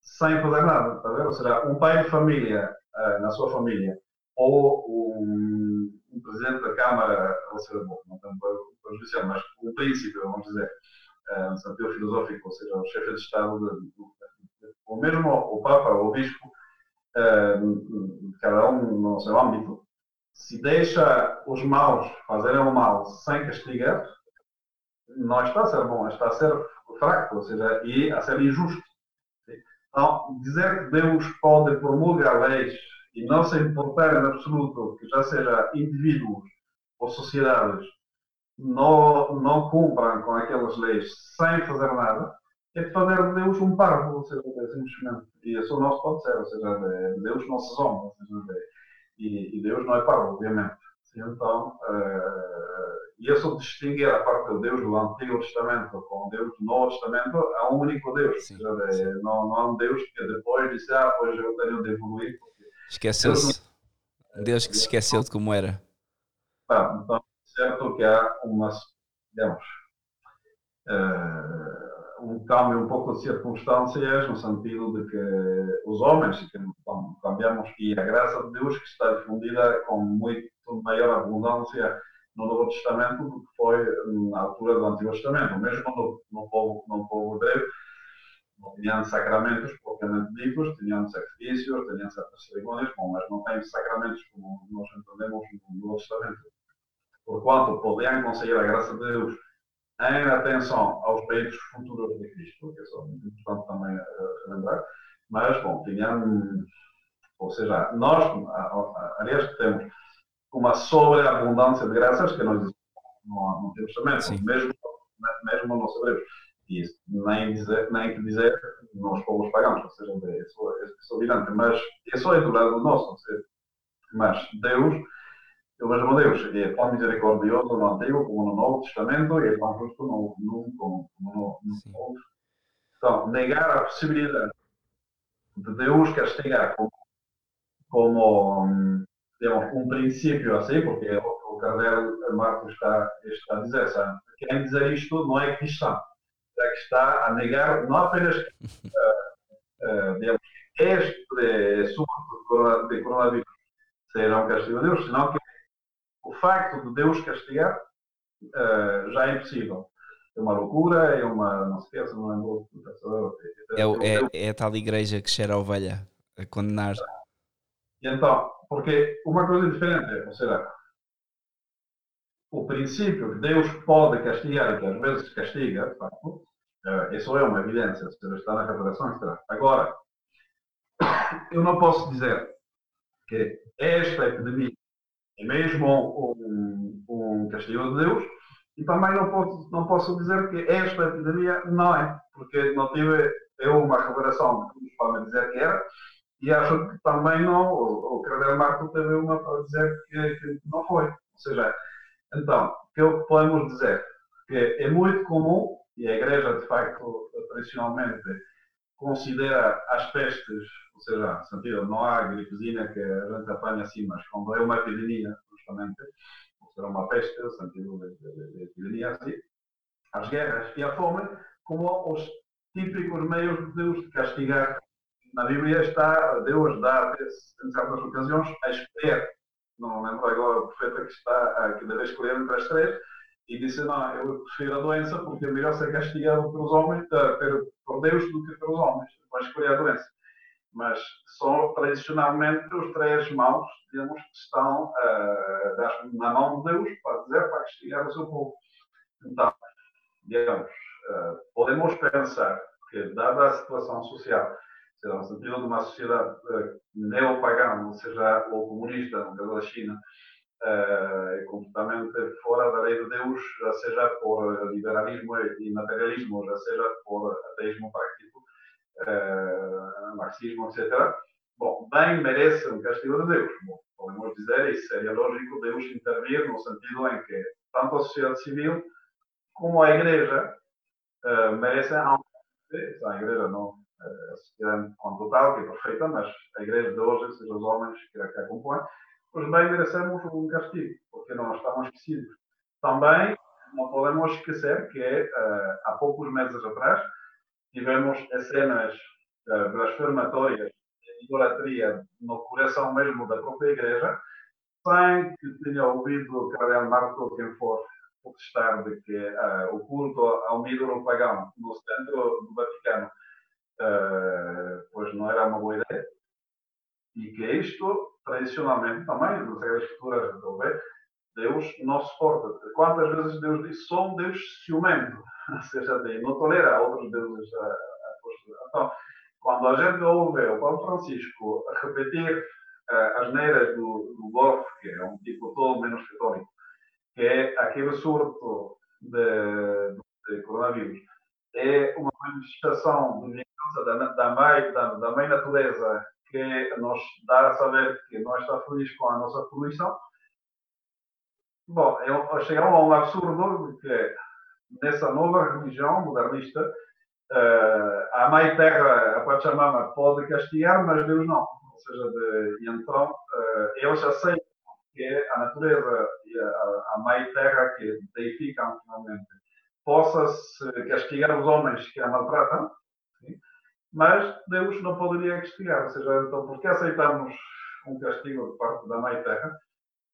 sem fazer nada. Tá Ou seja, um pai de família, eh, na sua família, ou um, um presidente da Câmara, ou seja, bom, não tenho para justiça, mas o príncipe, vamos dizer, uh, no sentido filosófico, ou seja, o chefe de Estado, ou mesmo o Papa, ou o Bispo, uh, cada um no seu âmbito, se deixa os maus fazerem o mal sem castigar, não está a ser bom, está a ser fraco, ou seja, e a ser injusto. Então, dizer que Deus pode promulgar leis e não se importar em absoluto que já seja indivíduos ou sociedades não, não cumpram com aquelas leis sem fazer nada, é de fazer de Deus um parvo, ou seja, é simplesmente. E isso não se pode ser, ou seja, Deus não se zomba, ou seja, e, Deus não é parvo, obviamente. Então, uh, e isso distinguir a parte do Deus do Antigo Testamento com o Deus do Novo Testamento, há um único Deus. Sim, sim. Não, não há um Deus que depois disse, ah, pois eu tenho de evoluir. Esqueceu-se. Deus que se esqueceu de como era. Ah, então, certo que há uma, digamos, uh, um câmbio um pouco de circunstâncias, no sentido de que os homens, que cambiamos, e a graça de Deus que está difundida com muito maior abundância no Novo Testamento do que foi na altura do Antigo Testamento. Mesmo no, no, povo, no povo hebreu, não tinham sacramentos propriamente ditos, tinham sacrifícios, tinham certas cerimônias, bom, mas não têm sacramentos como nós entendemos no Novo Testamento. Porquanto podiam conseguir a graça de Deus em atenção aos peitos futuros de Cristo, que é só muito importante também uh, relembrar, mas, bom, tinham, ou seja, nós, aliás, temos uma sobreabundância de graças que nós não, não temos também, mesmo, mesmo não sabemos. E isso, nem, dizer, nem que dizer nos povos pagãos, ou seja, é só, é só evidente, mas é só do lado nosso, seja, mas Deus, eu vejo Deus, é tão misericordioso no Antigo como no Novo Testamento e é tão justo no, no, como no, no Novo. Então, negar a possibilidade de Deus castigar como, como digamos, um princípio assim, porque é o, o Cardeal Marcos está, está a dizer, sabe? quem dizer isto não é cristão, é que está a negar não apenas uh, uh, digamos, este surto de coronavírus será um castigo de Deus, senão que o facto de Deus castigar uh, já é impossível. É uma loucura, é uma. não se não lembro. É, é, é a tal igreja que cheira a ovelha a condenar. E então, porque uma coisa diferente, ou seja, o princípio que Deus pode castigar e que às vezes castiga, de facto, eh, isso é uma evidência, seja, está na revelação, está. Agora, eu não posso dizer que esta epidemia é mesmo um, um castigo de Deus, e também não posso, não posso dizer que esta epidemia não é, porque não tive eu uma revelação que nos pode dizer que era, e acho que também não, o, Cardeal Marco teve uma para dizer que, que, não foi. Ou seja, então, o que podemos dizer? Que é muito comum, e a Igreja, de facto, tradicionalmente, considera as pestes, ou seja, no sentido, não há gripezinha que a gente apanha assim, mas quando é uma epidemia, justamente, ou seja, uma peste, no sentido de, de, de epidemia assim, as guerras e a fome, como os típicos meios de Deus de castigar na Bíblia está, Deus dá, em certas ocasiões, a escolher. Não lembro agora o profeta que está, que deve escolher entre as três, e disse: Não, eu prefiro a doença porque é melhor ser castigado pelos homens, por Deus, do que pelos homens. Vai escolher a doença. Mas são tradicionalmente os três mãos, digamos, estão uh, na mão de Deus para dizer, para castigar o seu povo. Então, digamos, uh, podemos pensar que, dada a situação social, seja, no sentido de uma sociedade uh, neopagã, ou seja, ou comunista, no caso da China, uh, completamente fora da lei de Deus, já seja por liberalismo e materialismo, já seja por ateísmo prático, uh, marxismo, etc. Bom, bem merece um castigo de Deus. Bom, podemos dizer, e seria lógico Deus intervir no sentido em que tanto a sociedade civil como a Igreja uh, merecem a Igreja não a sociedade quanto tal, que é perfeita, mas a igreja de hoje, seja os homens que a, compõem, pois bem merecemos um castigo, porque não estamos esquecidos. Também não podemos esquecer que uh, há poucos meses atrás tivemos as cenas uh, blasfematórias de idolatria no coração mesmo da própria igreja, sem que tenha ouvido o cardeal Marco quem for protestar de que uh, o culto ao ídolo pagão no centro do Vaticano uh, pois não era uma boa ideia. E que isto, tradicionalmente também, nas escrituras de ver, Deus não suporta. Quantas vezes Deus diz, sou um Deus ciumento, ou seja, não tolera outros deuses a, a Então, quando a gente ouve o Paulo Francisco repetir uh, as neiras do, do Golf, que é um tipo todo menos católico, que é aquele surto de, de coronavírus, é uma manifestação da, da, mãe, da, da mãe natureza que nos dá a saber que não está feliz com a nossa poluição, Bom, eu, chegaram a um absurdo que é, nessa nova religião modernista, uh, a Mãe Terra, a Pachamama, pode castigar, mas Deus não. Ou seja, de, então uh, eles aceitam que é a natureza e a, a Mãe Terra que deificam finalmente possa-se castigar os homens que a maltratam, sim? mas Deus não poderia castigar. Ou seja, então, porque aceitamos um castigo de parte da Mãe Terra,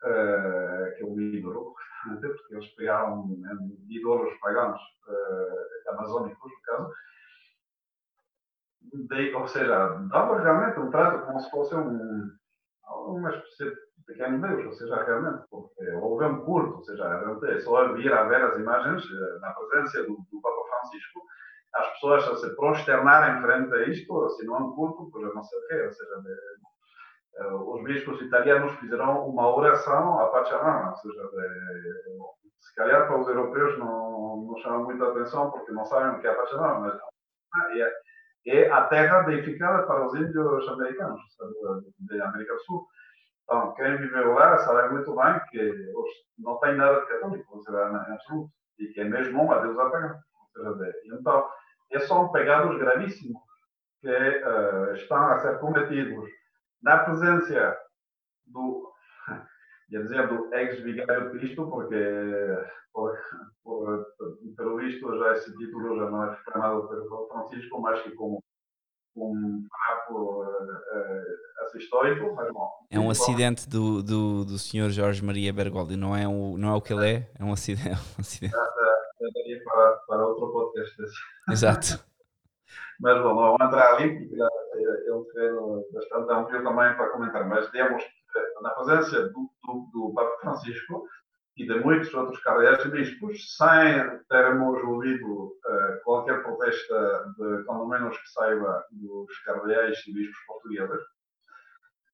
uh, que é o ídolo, porque eles pegaram ídolos pagãos uh, amazônicos, no caso, de, ou seja, dava realmente um trato como se fosse um, uma espécie de pequeno Deus, ou seja, realmente, porque houve um culto, ou seja, realmente é só vir a ver as imagens eh, na presença do, do Papa Francisco, as pessoas a se prosternarem frente a isto, se não é um culto, pois não sei o quê, ou seja, de, eh, os bispos italianos fizeram uma oração a Pachamama, ou seja, de, se calhar para os europeus não, não chama muita atenção porque não sabem o que é a Pachamama, mas é, é a terra deificada para os índios americanos, de América do Sul. Então, quem viveu lá sabe muito bem que não tem nada de católico, em absoluto, e que é mesmo uma deusa pagã. Então, são pegados gravíssimos que uh, estão a ser cometidos na presença do, ia dizer, do ex-vigário de Cristo, porque, por, por, pelo visto, já esse título já não é reclamado pelo Francisco, mas que como um papo uh, uh, histórico, mas bom. É um acidente do, do, do Sr. Jorge Maria Bergoldi, não é, um, não é o que ele é, é um acidente. É um acidente. Já, já daria para, para outro podcast. Exato. mas bom, não vou entrar ali, porque é um terreno bastante amplo também para comentar, mas temos na presença do, do, do Papa Francisco e de muitos outros cardeais bispos, sem termos ouvido uh, qualquer protesta, de, quando menos que saiba, dos cardeais e bispos portugueses,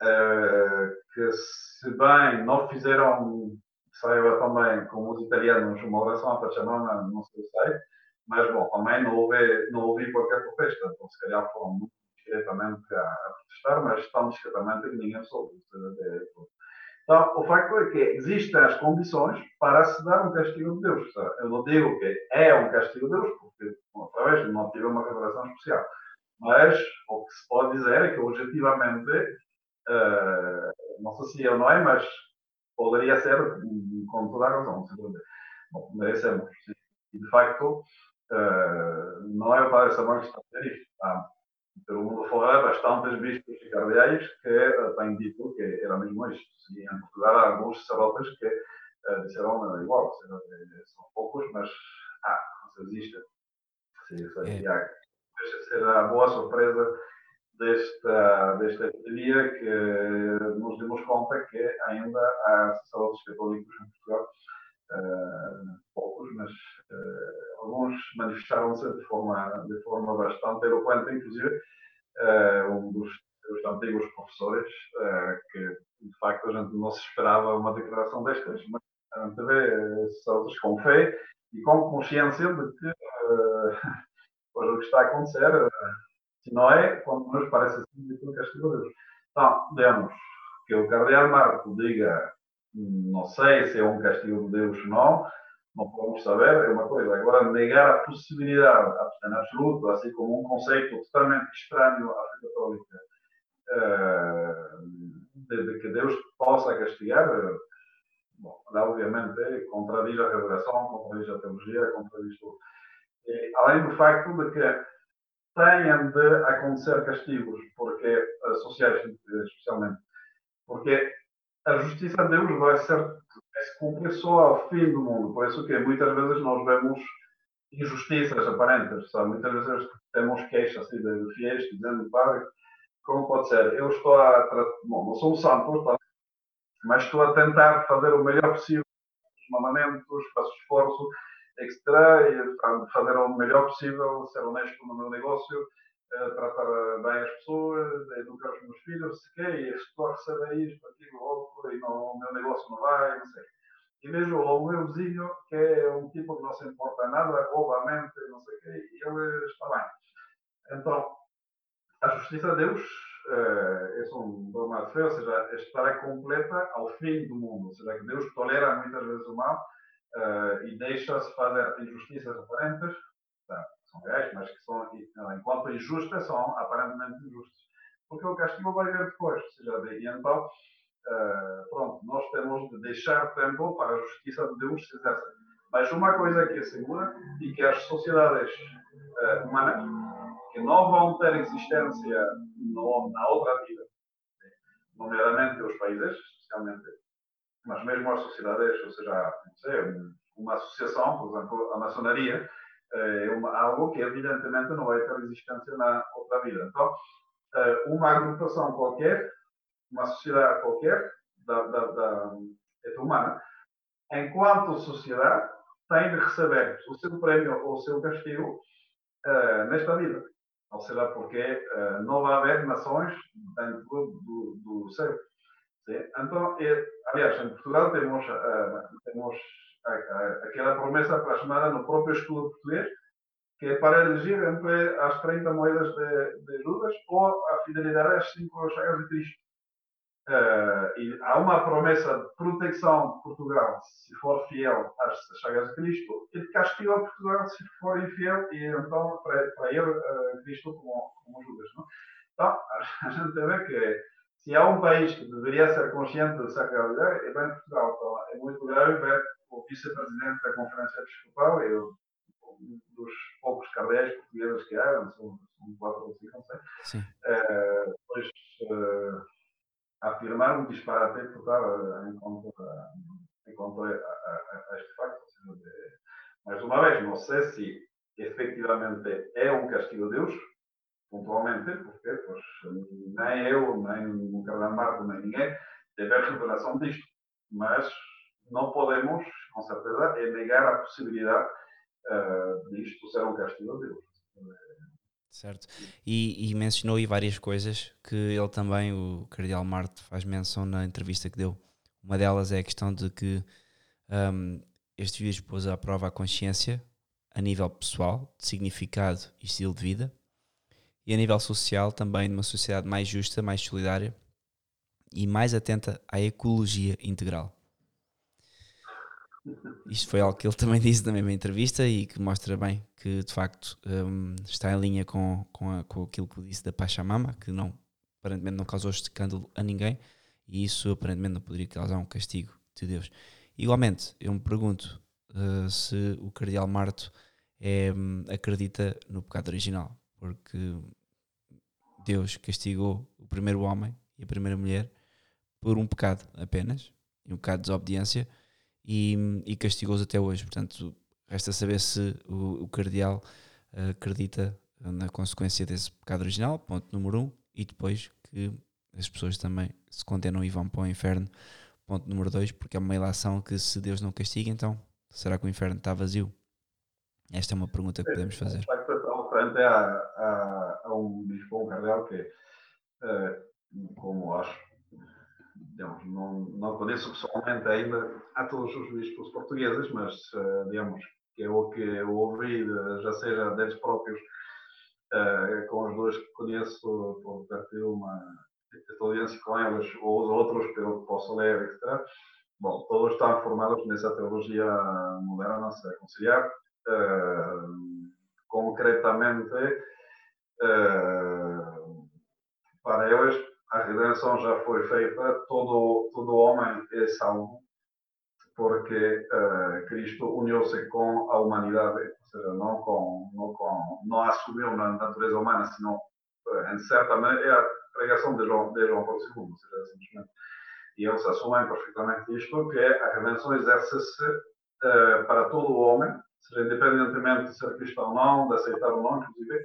uh, que se bem não fizeram, saiba também, como os italianos, uma oração à Pachamama, não sei se sei, mas bom, também não houve, não houve qualquer protesta, então se calhar foram muito discretamente a, a protestar, mas tão discretamente que ninguém soube. Então, o facto é que existem as condições para se dar um castigo de Deus. Eu não digo que é um castigo de Deus, porque, outra vez, não tive uma revelação especial. Mas o que se pode dizer é que, objetivamente, uh, não sei se é ou não é, mas poderia ser, com toda a razão. Bom. E, de facto, uh, não é o Padre Samuel que está a dizer isto. Tá? Pelo mundo fora, bastantes bispos e cardeais que uh, têm dito que era mesmo isto. E em Portugal há alguns sacerdotes que uh, disseram uh, igual, seja, são poucos, mas ah, existe. Sim, sei, é. Deixa ser a boa surpresa desta, desta epidemia que nos demos conta que ainda há sacerdotes católicos em Portugal, uh, poucos, mas uh, alguns manifestaram-se de forma, de forma bastante eloquente, inclusive uh, um dos, dos antigos professores, que de facto a gente não se esperava uma declaração destas, mas a gente vê sacerdotes com fé e com consciência de que pois, o que está a acontecer, se não é, quando nos parece assim, que castigo de Deus. Então, vemos que o Cardeal Marco diga não sei se é um castigo de Deus ou não, não podemos saber, é uma coisa. Agora, negar a possibilidade, em absoluto, assim como um conceito totalmente estranho à fé católica, eh, de, que Deus possa castigar, bom, obviamente contradiz a revelação, contradiz a teologia, contradiz tudo. E, além do facto de que tenham de acontecer castigos, porque eh, sociais especialmente, porque a justiça de Deus vai ser se só ao fim do mundo. Por isso que muitas vezes nós vemos injustiças aparentes, sabe? Muitas vezes temos queixas assim, de fiéis dizendo, padre, como pode ser? Eu estou a... Bom, não sou um santo, tá? mas estou a tentar fazer o melhor possível os mandamentos, faço esforço extra e fazer o melhor possível, ser honesto no meu negócio, tratar bem as pessoas, educar os meus filhos, se quer, e estou a isto, aquilo, outro, e não, o meu negócio não vai, não sei. E vejo o meu vizinho, que é um tipo que não se importa nada, rouba não sei o quê, e ele está bem. Então, a justiça de Deus uh, é um dogma de fé, ou seja, estará completa ao fim do mundo. Ou seja, que Deus tolera muitas vezes o mal uh, e deixa-se fazer injustiças aparentes, tá, são reais, mas que são, enquanto injustas, são aparentemente injustas. Porque o castigo vai vir depois. Ou seja, e então, uh, pronto, nós temos de deixar tempo para a justiça de Deus se. Mas uma coisa que é segura e que as sociedades humanas que não vão ter existência no, na outra vida, nomeadamente os países, especialmente, mas mesmo as sociedades, ou seja, não sei, uma associação, por exemplo, a maçonaria, é algo que evidentemente não vai ter existência na outra vida. Então, eh, uma agrupação qualquer, uma sociedade qualquer, da, da, da humana, enquanto sociedade, tem de receber o seu prémio ou o seu castigo uh, nesta vida. Ou seja, porque não vai haver nações dentro do, do céu. Sim? Então, é, aliás, em Portugal temos, temos aquela promessa plasmada no próprio escudo português, que é para elegir entre as 30 moedas de, de Judas ou a fidelidade às cinco chagas de Cristo. Uh, e há uma promessa de proteção de Portugal se for fiel às chagas de Cristo e de castigo a Portugal se for infiel e então para, para ele uh, Cristo como, como Judas. Não? Então a gente vê que se há um país que deveria ser consciente dessa realidade é bem Portugal. Então, é muito grave ver o vice-presidente da Conferência Episcopal e um dos poucos cardeais portugueses que há, são, são quatro ou cinco, não sei, uh, pois, afirmar um disparate total em contra, em contra a, a, a este facto. Mais uma vez, não sei se efetivamente é um castigo de Deus, pontualmente, porque pois, nem eu, nem o Carlos Marco, nem ninguém teve a revelação disto. Mas não podemos, com certeza, negar a possibilidade uh, disto ser um castigo de Deus. Certo. E, e, mencionou aí várias coisas que ele também, o Cardeal Marte, faz menção na entrevista que deu. Uma delas é a questão de que um, este vídeo pôs à prova a consciência a nível pessoal, de significado e estilo de vida, e a nível social também de uma sociedade mais justa, mais solidária e mais atenta à ecologia integral. Isto foi algo que ele também disse na mesma entrevista e que mostra bem que de facto um, está em linha com, com, a, com aquilo que disse da Pachamama, que não, aparentemente não causou escândalo a ninguém e isso aparentemente não poderia causar um castigo de Deus. Igualmente, eu me pergunto uh, se o Cardeal Marto é, um, acredita no pecado original, porque Deus castigou o primeiro homem e a primeira mulher por um pecado apenas, um pecado de desobediência e, e castigou-os até hoje. Portanto, resta saber se o, o cardeal uh, acredita na consequência desse pecado original, ponto número um, e depois que as pessoas também se condenam e vão para o inferno, ponto número dois, porque é uma ilação que se Deus não castiga, então será que o inferno está vazio? Esta é uma pergunta que podemos fazer. Frente há, há, um bispo, um cardeal, que, uh, como acho digamos, não, não conheço pessoalmente ainda a todos os bispos portugueses, mas, uh, digamos, que é o que eu ouvi, já seja deles próprios, uh, com os dois que conheço, por ter uma experiência com eles, ou os outros, pelo que posso ler, etc. Bom, todos estão formados nessa teologia moderna, se é conciliar. Uh, concretamente, para eles, a redenção já foi feita, todo, todo homem é salvo, porque uh, Cristo uniu-se com a humanidade, ou seja, não, com, não, com, não assumiu na natureza humana, senão, uh, em certa maneira, é a pregação de João, de João Paulo II, ou seja, simplesmente. E eles assumem perfeitamente isto, que é a redenção exerce-se uh, para todo o homem, seja, independentemente de ser cristão ou não, de aceitar ou não, inclusive,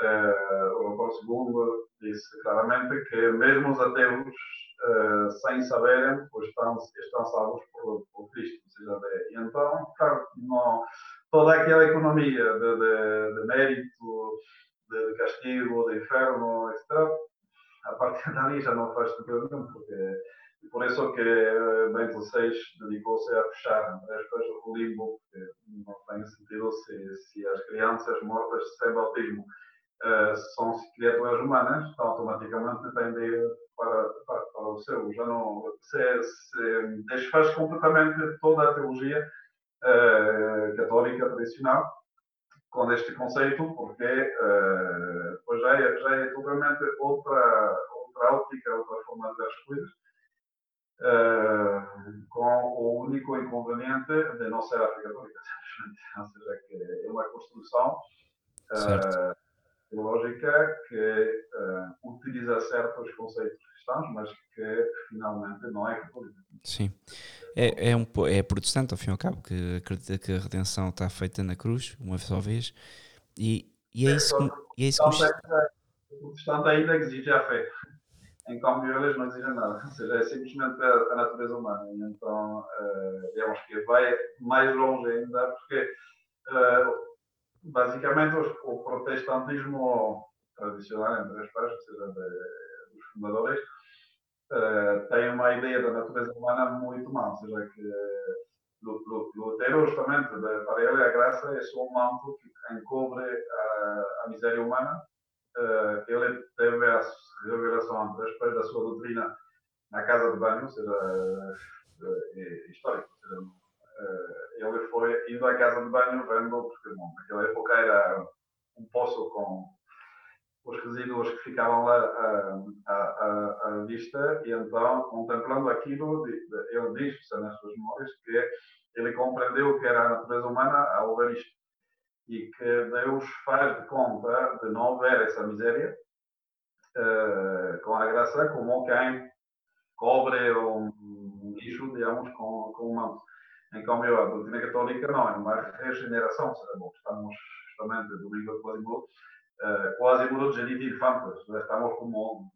Uh, o Paulo II disse claramente que mesmo os ateus, uh, sem saberem, estão, estão salvos por, por Cristo. Seja, e então, claro, não, toda aquela economia de, de, de mérito, de, castigo, de inferno, etc., a partir dali já não faz sentido nenhum, porque por isso que eh, Bento XVI dedicou-se a fechar, aspas, o limbo, porque não tem sentido se, se as crianças mortas sem bautismo uh, são criaturas humanas, então automaticamente têm de ir para, para, para o céu. Já não se, se desfaz completamente toda a teologia uh, católica tradicional com este conceito, porque uh, pois já, é, já é totalmente outra, outra óptica, outra forma de ver as coisas. Uh, com o único inconveniente de não ser a católica, ou seja, que é uma construção uh, teológica que uh, utiliza certos conceitos cristãos, mas que finalmente não é católica. Sim, é, é, um, é protestante ao fim e ao cabo, que acredita que a redenção está feita na cruz, uma só vez, e, e é, isso que, e é isso que... O protestante ainda exige a fé, em cambio eles não exigem nada, ou seja, é simplesmente a, a natureza humana, e então uh, digamos que vai mais longe ainda, porque uh, basicamente o protestantismo tradicional, entre as partes, ou seja, de, dos fundadores, uh, tem uma ideia da natureza humana muito má, ou seja, que Lutero, justamente, para ele a graça é só um manto que encobre a, a miséria humana. Uh, ele teve a revelação, depois da sua doutrina, na casa de banho, ou seja, uh, histórico. Uh, ele foi indo à casa de banho vendo, porque bom, naquela época era um poço com os resíduos que ficavam lá à, à, à vista, e então, contemplando aquilo, ele diz nas suas memórias que ele compreendeu que era a natureza humana ao ver isto, e que Deus faz de conta de não ver essa miséria uh, com a graça, como quem cobre um lixo, digamos, com, com um manto. Em cambio, a doutrina católica não, é uma regeneração, bom, estamos justamente do livro de Quasimodo, uh, Quasimodo geniti infantes, estamos como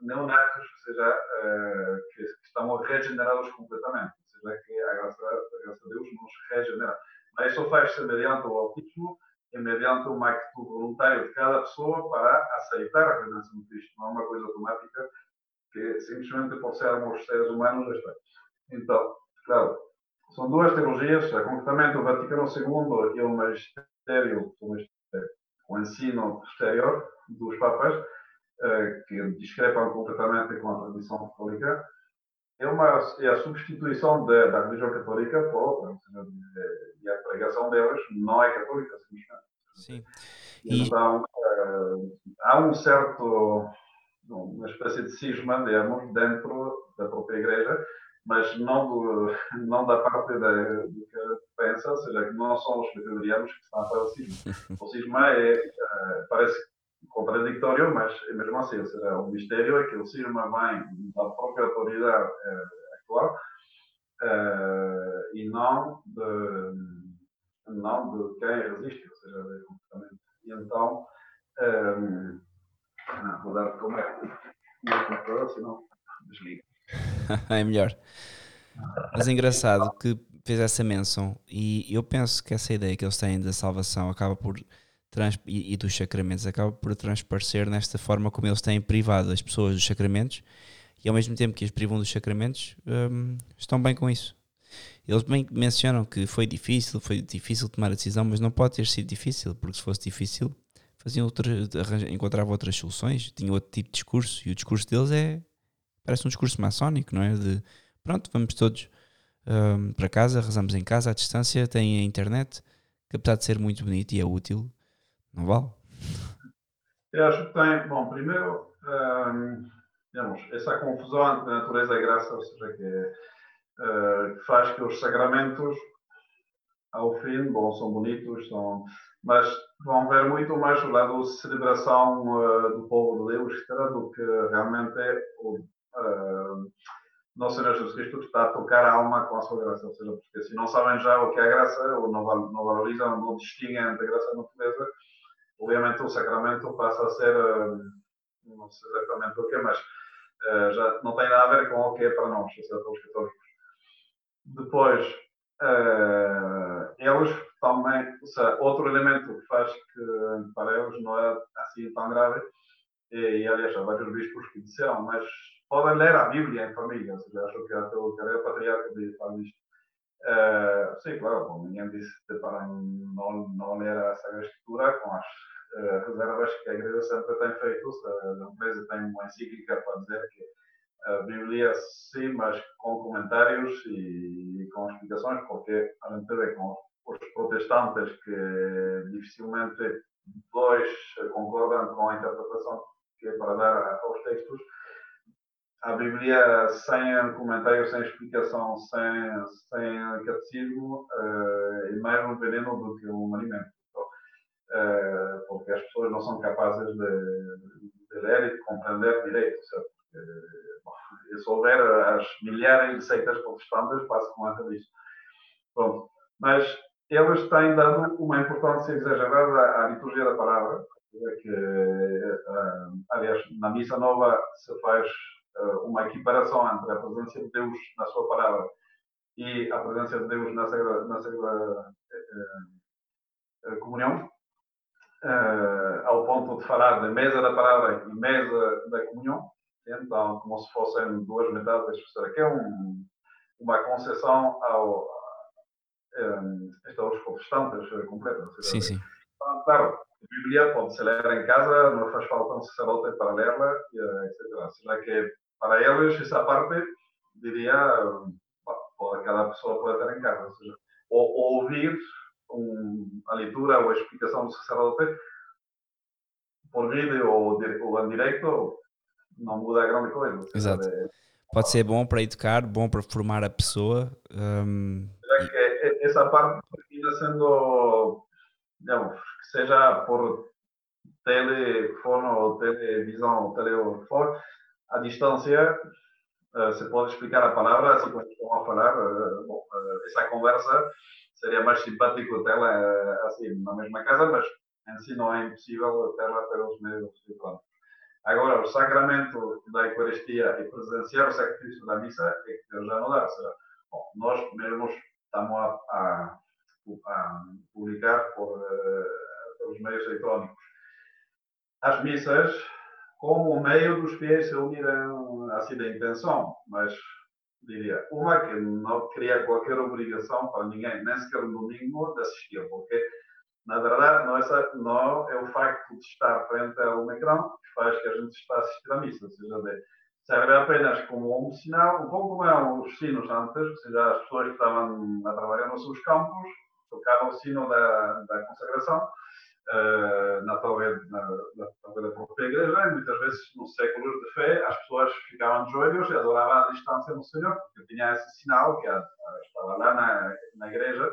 neonatos, ou seja, uh, que, estamos regenerados completamente, ou seja, que a graça, a graça de Deus nos regenera. Isso faz-se mediante o autismo e mediante uma atitude voluntária de cada pessoa para aceitar a redenção de Cristo, não é uma coisa automática que simplesmente por sermos seres humanos está. Então, claro, são duas teologias, concretamente o Vaticano II e o magistério, o ensino posterior dos Papas, eh, que discrepam completamente com a tradição católica, é, uma, é a substituição de, da religião católica por, e a pregação delas não é católica, simplesmente. Sim. E... Então, há um certo, uma espécie de cisma, digamos, dentro da própria igreja, mas não, do, não da parte da, do que pensa, ou seja, que não são os presbiterianos que estão a fazer o cisma. O cisma é, uh, parece contraditório, mas é mesmo assim, ou seja, o mistério é que o cisma vem da própria autoridade atual e não de, não de quem resiste, ou seja. E então, um, não, vou dar como é o computador, senão desliga. é melhor. Mas é engraçado que fez essa menção e eu penso que essa ideia que eles têm da salvação acaba por e, e, dos sacramentos acaba por transparecer nesta forma como eles têm privado as pessoas dos sacramentos e ao mesmo tempo que as privam dos sacramentos um, estão bem com isso. Eles bem mencionam que foi difícil, foi difícil tomar a decisão, mas não pode ter sido difícil, porque se fosse difícil faziam outra, encontravam outras soluções, tinham outro tipo de discurso e o discurso deles é parece um discurso maçónico, não é? De pronto, vamos todos um, para casa, rezamos em casa à distância, tem a internet, que apesar de ser muito bonito e é útil, não vale? Eu acho que tem, bom, primeiro, um, digamos, essa confusão entre natureza e graça, ou seja, que uh, faz que os sacramentos, ao fim, bom, são bonitos, são, mas vão ver muito mais o lado de celebração uh, do povo de Deus, do que realmente é o uh, Nosso Senhor Jesus Cristo está a tocar a alma com a sua graça. Ou seja, porque se não sabem já o que é a graça, ou não, não valorizam, não distinguem entre graça e natureza, obviamente o sacramento passa a ser, uh, não sei exatamente o que, mas uh, já não tem nada a ver com o que é para nós, os católicos. Depois, uh, eles também, ou seja, outro elemento que faz que para eles não é assim tão grave, e, aliás, há vários bispos que disseram, mas podem ler a Bíblia em família, ou seja, acho que até o Carreira Patriarca faz isto. Uh, sim, claro, bom, ninguém disse para não, não ler a Sagrada Escritura com as uh, reservas que a Igreja sempre tem feito. A empresa tem uma encíclica para dizer que a Bíblia sim, mas com comentários e, e com explicações, porque a gente vê com os protestantes que dificilmente dois concordam com a interpretação que é para dar aos textos, a Bíblia sem comentário, sem explicação, sem, sem catecismo, uh, é mais um veneno do que um alimento. Então, uh, porque as pessoas não são capazes de, de ler e de compreender direito. Certo? Bom, se houver as milhares de seitas protestantes, passo com disso. Pronto. Mas eles têm dado uma importância exagerada à liturgia da palavra, que, aliás, na missa nova se faz eh, uma equiparação entre a presença de Deus na sua palavra e a presença de Deus na Sagrada, na sagrada eh, eh, Comunhão, ao ponto de falar da mesa da palavra e mesa da comunhão, então, como se fossem duas metades, que é um, uma concessão ao, um, aos protestantes completa. Sim, sim. Claro, a Bíblia pode-se ler em casa, não faz falta um sacerdote para lerla, etc. Será que para eles, essa parte, diria, cada pessoa pode ter em casa. Ou, seja, ou, ouvir um, a leitura ou a explicação do sacerdote por vídeo ou, ou em direito, não muda grande coisa. Exato. É, pode ser bom para educar, bom para formar a pessoa. Um... É essa parte termina sendo, digamos, que seja por telefone ou televisão ou telefone, à distância, uh, se pode explicar a palavra, assim como estão a falar. Uh, bom, uh, essa conversa seria mais simpático tê-la assim, na mesma casa, mas em si não é impossível tê-la pelos meios eletrônicos. Agora, o sacramento da Eucaristia e presenciar o sacrifício da missa é que Deus já não dá. Seja, bom, nós mesmos estamos a, a, a publicar por, pelos meios eletrônicos. As missas como o meio dos fiéis se unirem assim da intenção, mas diria, uma que não cria qualquer obrigação para ninguém, nem sequer no domingo, de assistir, porque na verdade não é, não é o facto de estar frente a um ecrã que faz que a gente está a assistir à missa, ou seja, serve apenas como um sinal, um pouco como eram os sinos antes, ou seja, as pessoas que estavam a trabalhar nos seus campos tocavam o sino da, da consagração, uh, na talvez na, na, da própria igreja, e muitas vezes nos séculos de fé as pessoas ficavam de joelhos e adoravam à distância no Senhor, porque tinha esse sinal que a, a, estava lá na, na igreja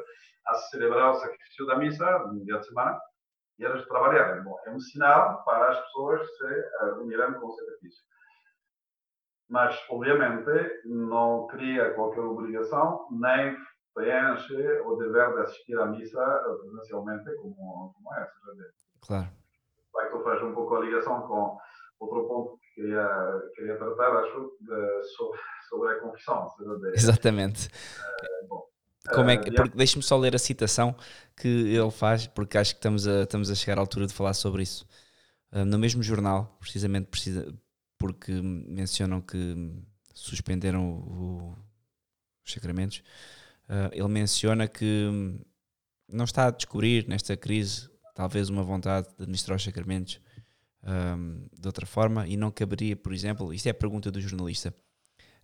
a celebrar o sacrifício da missa no dia de semana e eles trabalhavam. Bom, é um sinal para as pessoas se uh, unirem com o sacrifício. Mas, obviamente, não cria qualquer obrigação, nem preenche o dever de assistir à missa presencialmente como, como é. Claro. Vai que faço um pouco a ligação com outro ponto que queria, queria tratar, acho, de, sobre, sobre a confissão. De, Exatamente. Uh, bom, como é que, uh, deixe-me só ler a citação que ele faz, porque acho que estamos a, estamos a chegar à altura de falar sobre isso. Uh, no mesmo jornal, precisamente precisa, porque mencionam que suspenderam o, os sacramentos, uh, ele menciona que hum, não está a descobrir nesta crise talvez uma vontade de administrar os sacramentos um, de outra forma e não caberia, por exemplo, isto é a pergunta do jornalista,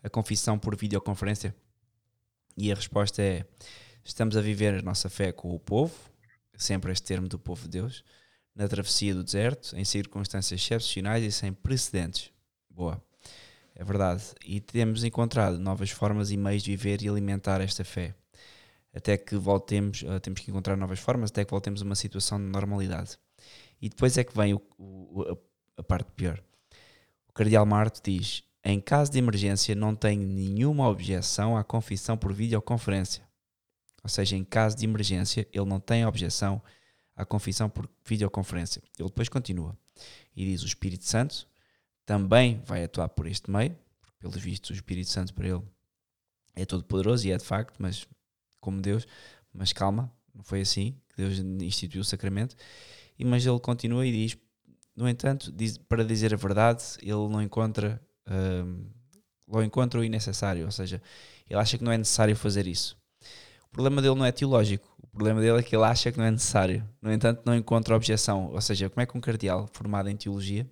a confissão por videoconferência? E a resposta é: estamos a viver a nossa fé com o povo, sempre este termo do povo de Deus, na travessia do deserto, em circunstâncias excepcionais e sem precedentes. Boa. É verdade. E temos encontrado novas formas e meios de viver e alimentar esta fé. Até que voltemos, uh, temos que encontrar novas formas, até que voltemos a uma situação de normalidade. E depois é que vem o, o, a parte pior. O Cardeal Marto diz: em caso de emergência, não tenho nenhuma objeção à confissão por videoconferência. Ou seja, em caso de emergência, ele não tem objeção à confissão por videoconferência. Ele depois continua e diz: O Espírito Santo também vai atuar por este meio, porque, pelos vistos, o Espírito Santo para ele é todo poderoso e é de facto, mas como Deus, mas calma, não foi assim que Deus instituiu o sacramento. E mas ele continua e diz, no entanto, diz, para dizer a verdade, ele não encontra, um, não encontra o necessário, ou seja, ele acha que não é necessário fazer isso. O problema dele não é teológico, o problema dele é que ele acha que não é necessário. No entanto, não encontra objeção. Ou seja, como é que um cardeal formado em teologia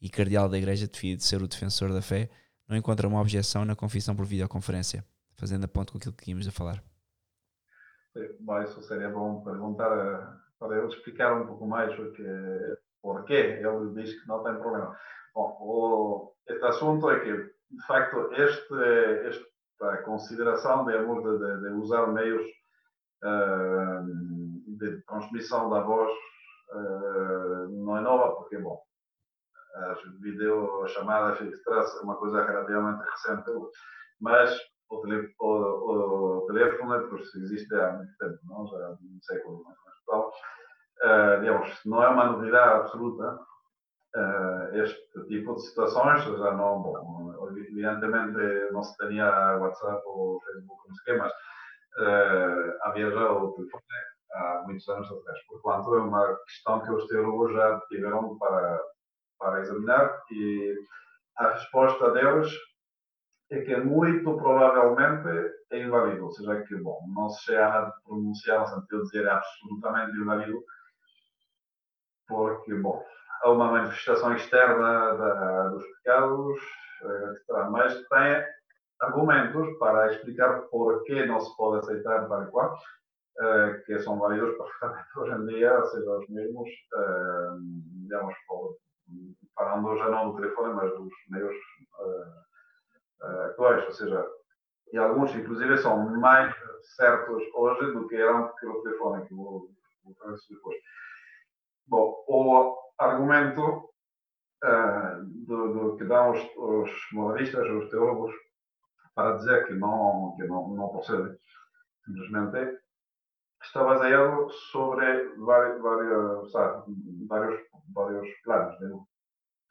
e cardeal da igreja, de ser o defensor da fé, não encontra uma objeção na confissão por videoconferência? Fazendo a ponto com aquilo que tínhamos a falar. Bom, isso seria bom perguntar eh, para ele explicar um pouco mais o que, ele diz que não tem problema. Bom, o, este assunto é que, de facto, este, esta consideração de, de, de usar meios uh, de transmissão da voz uh, não é nova, porque, bom, as videochamadas extras é uma coisa relativamente recente, mas o, tele, o, o, telefone pues, existe há muito tempo, não? já um século ou menos. uh, digamos, não é uma novidade absoluta uh, este tipo de situações, já não, bom, evidentemente não se tinha WhatsApp ou Facebook, não sei o quê, mas uh, havia já o telefone há muitos anos atrás. Portanto, é uma questão que os teólogos já tiveram para, para examinar e a resposta deles é que muito provavelmente é inválido, ou seja, que bom, não se chega a pronunciar no sentido de dizer absolutamente inválido, porque, bom, há uma manifestação externa da, dos pecados, etc. Mas tem argumentos para explicar por que não se pode aceitar tal e qual, uh, que são válidos perfeitamente hoje em dia, seja os mesmos, uh, digamos, falando já não do telefone, mas dos meios uh, atuais, ou seja, e alguns, inclusive, são mais certos hoje do que eram pelo telefone, que vou, vou falar isso depois. Bom, o argumento uh, do, do, que dão os, os moralistas, os teólogos, para dizer que não, que não, não procede, simplesmente está baseado sobre vários, vários, vários, vários planos. Né?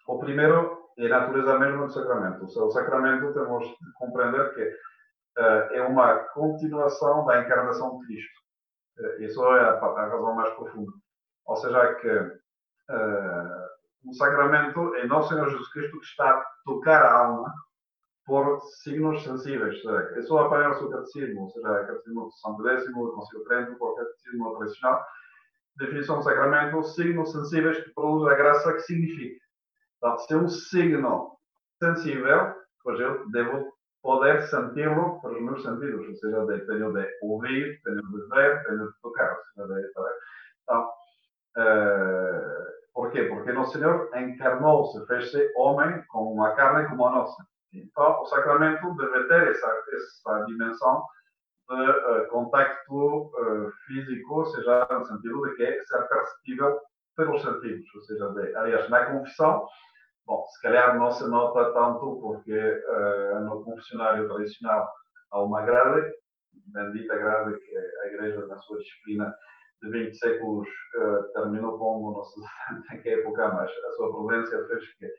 O primeiro é a natureza mesma do sacramento. O sacramento temos de compreender que uh, é uma continuação da encarnação de Cristo. Uh, isso é a, a razão mais profunda. Ou seja, que uh, o sacramento é nosso Senhor Jesus Cristo que está a tocar a alma por signos sensíveis. Isso aparece no catecismo, ou seja, o catecismo de São Décimo, o Concílio Trento, o catecismo tradicional. Definição do sacramento, signos sensíveis que produzem a graça que significa. Então, se é um signo sensível, pois eu devo poder senti-lo pelos meus sentidos, ou seja, tenho de ouvir, tenho de ver, tenho de tocar, ou seja, de, então, uh, por quê? Porque o Senhor encarnou-se, fez-se homem com uma carne como a nossa. Então, o sacramento deve ter essa, essa dimensão de uh, contacto uh, físico, ou seja, no sentido de que é ser perceptível pelos sentidos, ou seja, de, aliás, na confissão, bom, se calhar não se nota tanto porque uh, no confessionário tradicional há uma grade, bendita grade que a Igreja, na sua disciplina, de 20 séculos terminou como, não sei em que época, mas a sua prudência fez que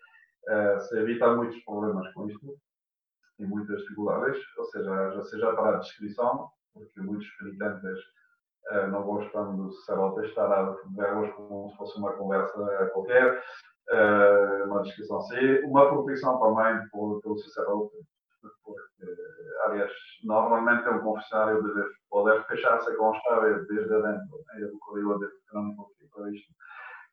uh, se evita muitos problemas com isto e muitas dificuldades, ou seja, já seja para a descrição, porque muitos penitentes uh, não gostam do sacerdote estar a ver como se fosse uma conversa qualquer, uma descrição assim, uma proteção também pelo, pelo sacerdote, porque, aliás, normalmente é um confessário deve poder fechar-se com chave desde dentro, né? do código electrónico para isto,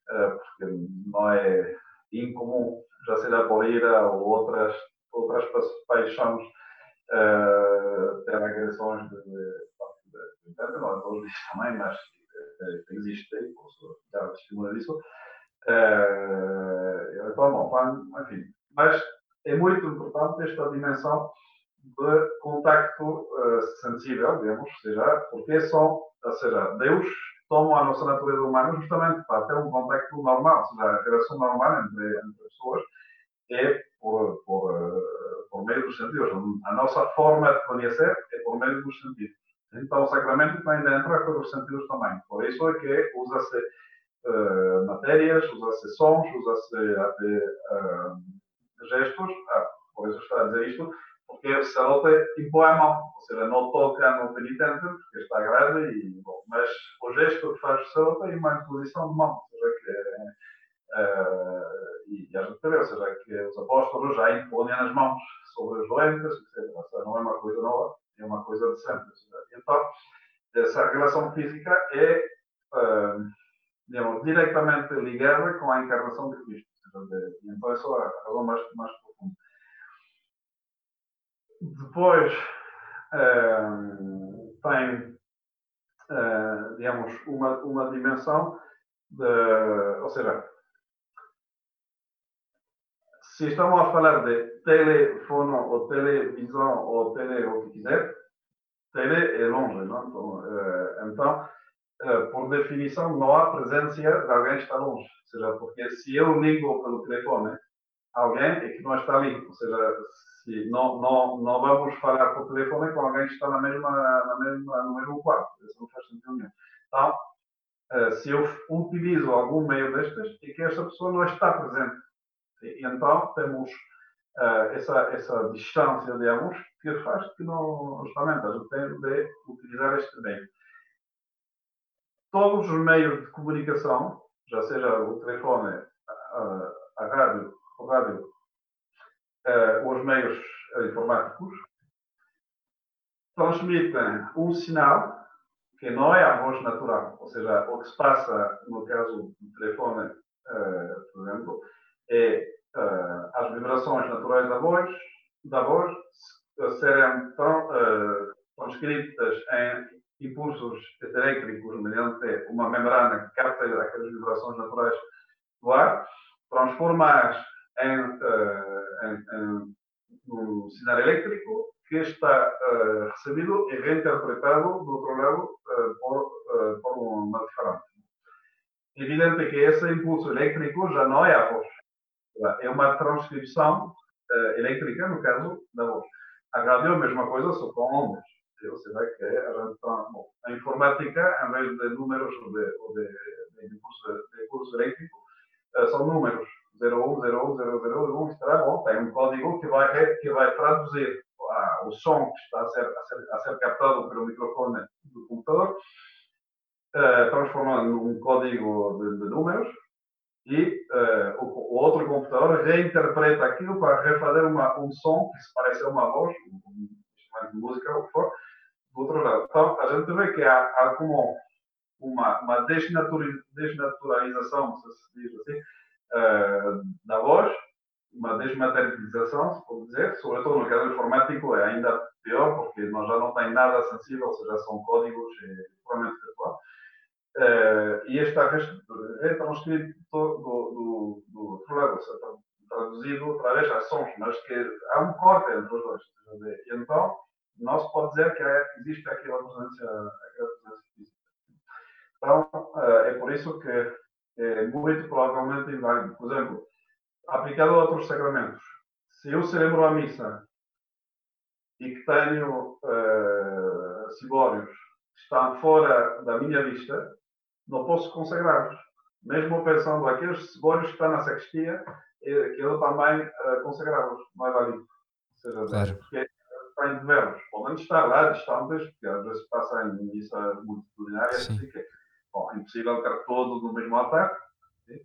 porque não é incomum, já seja por ira ou outras, outras paixões, uh, ter agressões de, de, de, não é dias também, mas uh, existe, posso dar testemunho disso. Uh, então, bom, enfim, mas é muito importante esta dimensão de contacto uh, sensível, digamos, seja, porque são, ou seja, Deus toma a nossa natureza humana justamente para ter um contacto normal, ou seja, a relação normal entre, entre pessoas é por, por, uh, por meio dos sentidos. A nossa forma de conhecer é por meio dos sentidos. Então, o sacramento tem de entrar pelos sentidos também. Por isso é que usa-se uh, matérias, usa-se sons, usa-se até gestos. Ah, por isso está a dizer isto porque o sacerdote impõe a mão, ou seja, não toca no penitente, porque está grave, e, bom, mas o gesto que faz o sacerdote é uma imposição de mão, ou seja, que, uh, e a gente vê, ou seja, que os apóstolos já impõem as mãos sobre os doentes, etc. Ou seja, não é uma coisa nova, é uma coisa de sempre. Então, essa relação física é, uh, digamos, diretamente ligada com a encarnação de Cristo. Então, essa é a razão mais, mais profunda. Depois, uh, tem, uh, digamos, uma, uma dimensão de, ou seja, se estamos a falar de telefono ou televisão ou tele o que quiser, tele é longe, não? Então, uh, então uh, por definição, não há presença de alguém que está longe. Ou seja, porque se eu ligo pelo telefone, alguém é que não está ali. Ou seja, se não, não, não vamos falar por telefone com alguém que está na mesma, na mesma, no mesmo quarto. Isso não faz sentido nenhum. Então, uh, se eu utilizo algum meio destes, é que esta pessoa não está presente. E, então, temos uh, essa, essa distância, digamos, que faz que não, justamente, a gente tem de utilizar este meio. Todos os meios de comunicação, já seja o telefone, a, a rádio, rádio, uh, os meios informáticos, transmitem um sinal que não é a voz natural, ou seja, o que se passa no caso do telefone, uh, por exemplo, é uh, as vibrações naturais da voz, da voz serem tão, uh, transcritas em impulsos elétricos mediante uma membrana que capta aquelas vibrações naturais do ar, transformar um sinal elétrico que está uh, recebido e reinterpretado do outro lado uh, por, por uma diferente. Evidente que esse impulso elétrico já não é a voz, é uma transcrição uh, elétrica, no caso da voz. A rádio é a mesma coisa, só com ondas. Vê que a, bom, a informática, em vez de números ou de, ou de, de, impulso, de impulso elétrico, uh, são números 01, 01, 00, 01, etc. Bom, tem um código que vai, que vai traduzir ah, o som que está a ser, a ser, a ser captado pelo microfone do computador, uh, transformando num código de, de números e uh, o, o, outro computador reinterpreta aquilo para refazer uma, um som que se parece a uma voz, um instrumento de música, ou o que for, do outro lado. Então, a gente vê que há, há como uma, uma desnaturalização, se diz assim, da voz, uma desmaterialização, se pode dizer, sobretudo no caso informático é ainda pior, porque nós já não tem nada sensível, ou seja, são códigos puramente virtual. Uh, e está retranscrito do, do, do outro lado, traduzido outra vez a sons, mas que há um corte entre os dois. E então, não se pode dizer que existe aquela presença, aquela presença física. Então, uh, é por isso que é muito provavelmente inválido. Por exemplo, aplicado a outros sacramentos, se eu celebro a missa e que tenho uh, cibórios que estão fora da minha vista, não posso consagrá-los. Mesmo pensando aqueles cebórios que estão na sacristia, que eu também uh, consagrá-los. Não é válido. Seja, claro. porque está de verbos. Podem estar lá distantes, porque às vezes passa em missa multitudinária, assim que bom, é impossível ter todos no mesmo altar. Sim?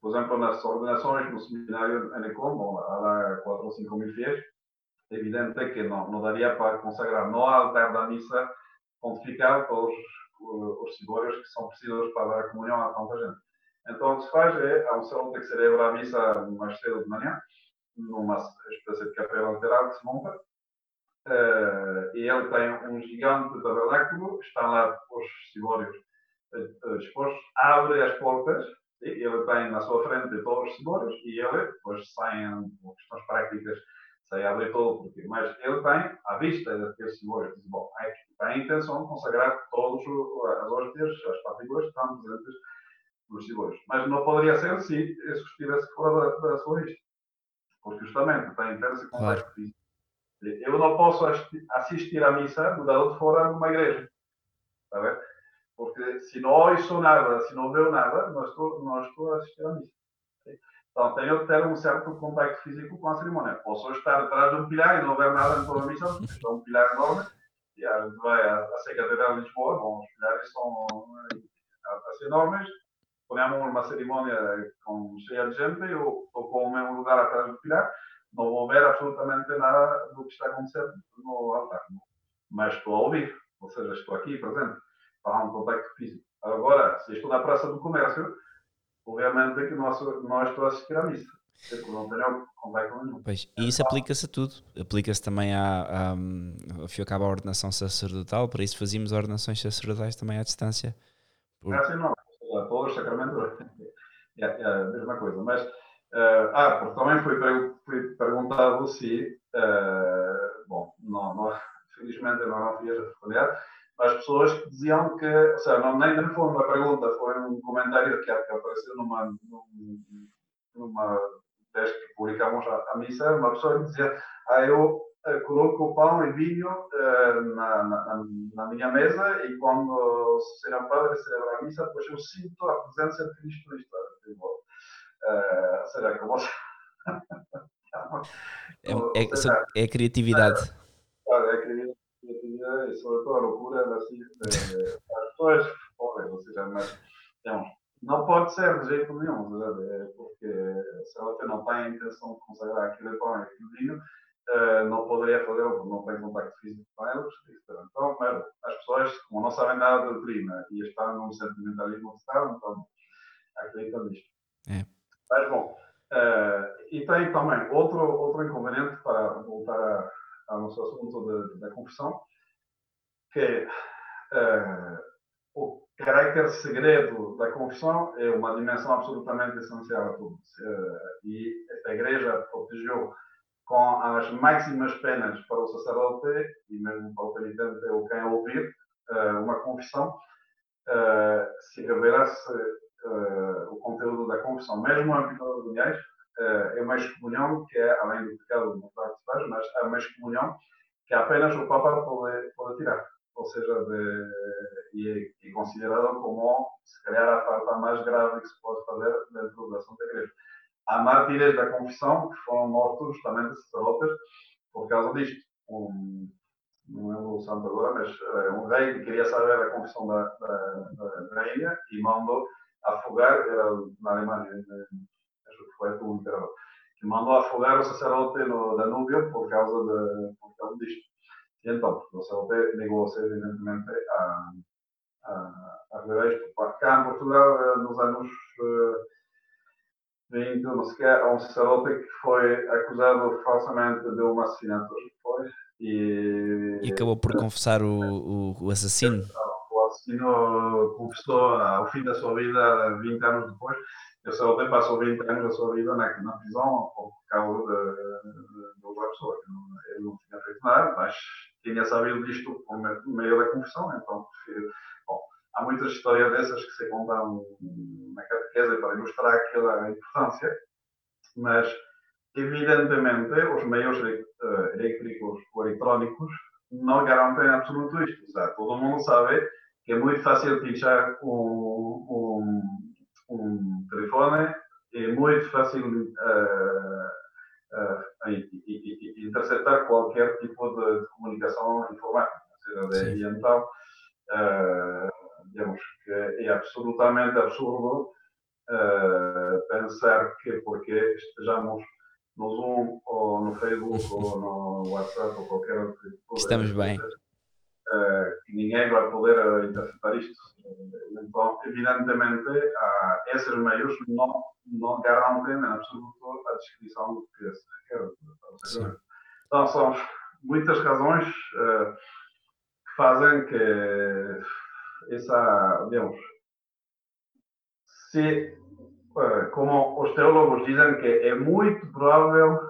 Por exemplo, nas ordenações no seminário bom, há lá 4 ou 5 mil fiéis, é evidente que não, não daria para consagrar no altar da missa pontifical todos os cibórios que são precisos para dar a comunhão a tanta gente. Então, o que se faz é, há um salão que celebra a missa mais cedo de manhã, numa espécie de capela lateral que se monta, uh, e ele tem um gigante tabernáculo, estão lá os cibórios uh, expostos, abre as portas, e ele tem na sua frente todos os cibórios, e ele, depois saem, por questões práticas, sai a abrir todo, porque, mas ele tem, à vista daqueles cibórios, diz, bom, tem a intenção de consagrar todas as hóstias, as partículas que estão presentes nos cibórios. Mas não poderia ser se isso estivesse fora da, da sua vista. Porque justamente tem interesse contexto claro. físico. Eu não posso assistir à missa do lado de fora de uma igreja. Está a ver? Porque se não ouço nada, se não vejo nada, não estou, não estou a assistir à missa. Então tenho que ter um certo contacto físico com a cerimônia. Posso estar atrás de um pilar e não ver nada em toda a missa, porque é um pilar enorme e a gente vai à Catedral de Lisboa, bom, os pilares são assim, enormes, ponemos uma cerimônia com, cheia de gente, eu estou com o mesmo lugar atrás do pilar, não vou ver absolutamente nada do que está acontecendo no altar. Mas estou a ouvir, ou seja, estou aqui presente, para um contacto físico. Agora, se estou na Praça do Comércio, obviamente é que não, não estou a assistir à missa. Não tenho contacto nenhum. Pois, e isso aplica-se a tudo. Aplica-se também à, à, fio a ordenação sacerdotal, para isso fazíamos ordenações sacerdotais também à distância. Por... É assim não, todos os sacramentos é, é a mesma coisa. Mas, uh, ah, porque também fui, fui perguntado se, uh, bom, não, não, felizmente eu não fiz a responder, as pessoas que diziam que, ou seja, não, nem, nem foi uma pergunta, foi um comentário que, apareceu numa, numa vez que publicamos a, a missa, uma pessoa que dizia, ah, eu uh, coloco pão e vinho uh, na, na, na, minha mesa e quando Senhor Padre celebra a missa, pois eu sinto a presença de Cristo na história. Tipo, uh, será que você... é, é, é criatividade. É, é criatividade e sobretudo a loucura assim, de, as pessoas morrem, ou seja, mas não, não pode ser de jeito nenhum, porque se ela não tem a intenção de consagrar aquilo pão e aquilo vinho, não poderia fazer, não tem contacto físico com eles. Então, mas as pessoas, como não sabem nada da doutrina e estão num sentimentalismo estado, então acreditam nisto. É. Mas bom, e tem também outro, outro inconveniente para voltar ao nosso assunto da confissão, que uh, o caráter segredo da confissão é uma dimensão absolutamente essencial a tudo. Uh, e a Igreja protegeu com as máximas penas para o sacerdote e mesmo para o penitente ou quem ouvir uh, uma confissão, se revelasse o conteúdo da confissão, mesmo em pecado de é uma excomunhão que é, além do pecado de faz, mas é uma excomunhão que apenas o Papa pode, pode tirar ou seja, de, e, e considerado como, se calhar, a falta mais grave que se pode fazer dentro da Santa Igreja. Há mártires da confissão que foram mortos justamente sacerdotes por causa disto. Um, não lembro o santo agora, mas uh, um rei que queria saber a confissão da, da, da rainha e mandou afogar, era na Alemanha, acho que foi o imperador, que mandou afogar o sacerdote no Danúbio por causa, de, por causa disto. E então, o CLP negou-se, evidentemente, a, a, a rever isto. Cá em Portugal, nos anos 20, eh, não sei há um sacerdote que foi acusado falsamente de um assassinato. Foi, e, e acabou por confessar o, o, o assassino. O assassino confessou ao fim da sua vida, 20 anos depois. E o sacerdote passou 20 anos da sua vida na, na prisão por causa de, de, de outra pessoa. Ele não tinha feito nada, mas tinha sabido disto por meio da confissão, então bom, há muitas histórias dessas que se contam na catequese para ilustrar aquela importância, mas evidentemente os meios uh, elétricos ou eletrónicos não garantem absoluto isto. Seja, todo mundo sabe que é muito fácil pinchar um, um, um telefone, é muito fácil uh, uh, interceptar qualquer tipo de, de comunicação informática. Seja, e então, uh, digamos que é absolutamente absurdo uh, pensar que porque estejamos no Zoom ou no Facebook ou no WhatsApp ou qualquer outro tipo Estamos bem. Que ninguém vai poder interceptar isto. Então, evidentemente, uh, esses meios não não garantem em absoluto a descrição do que se quer. Então, são muitas razões uh, que fazem que essa, digamos, se, uh, como os teólogos dizem que é muito provável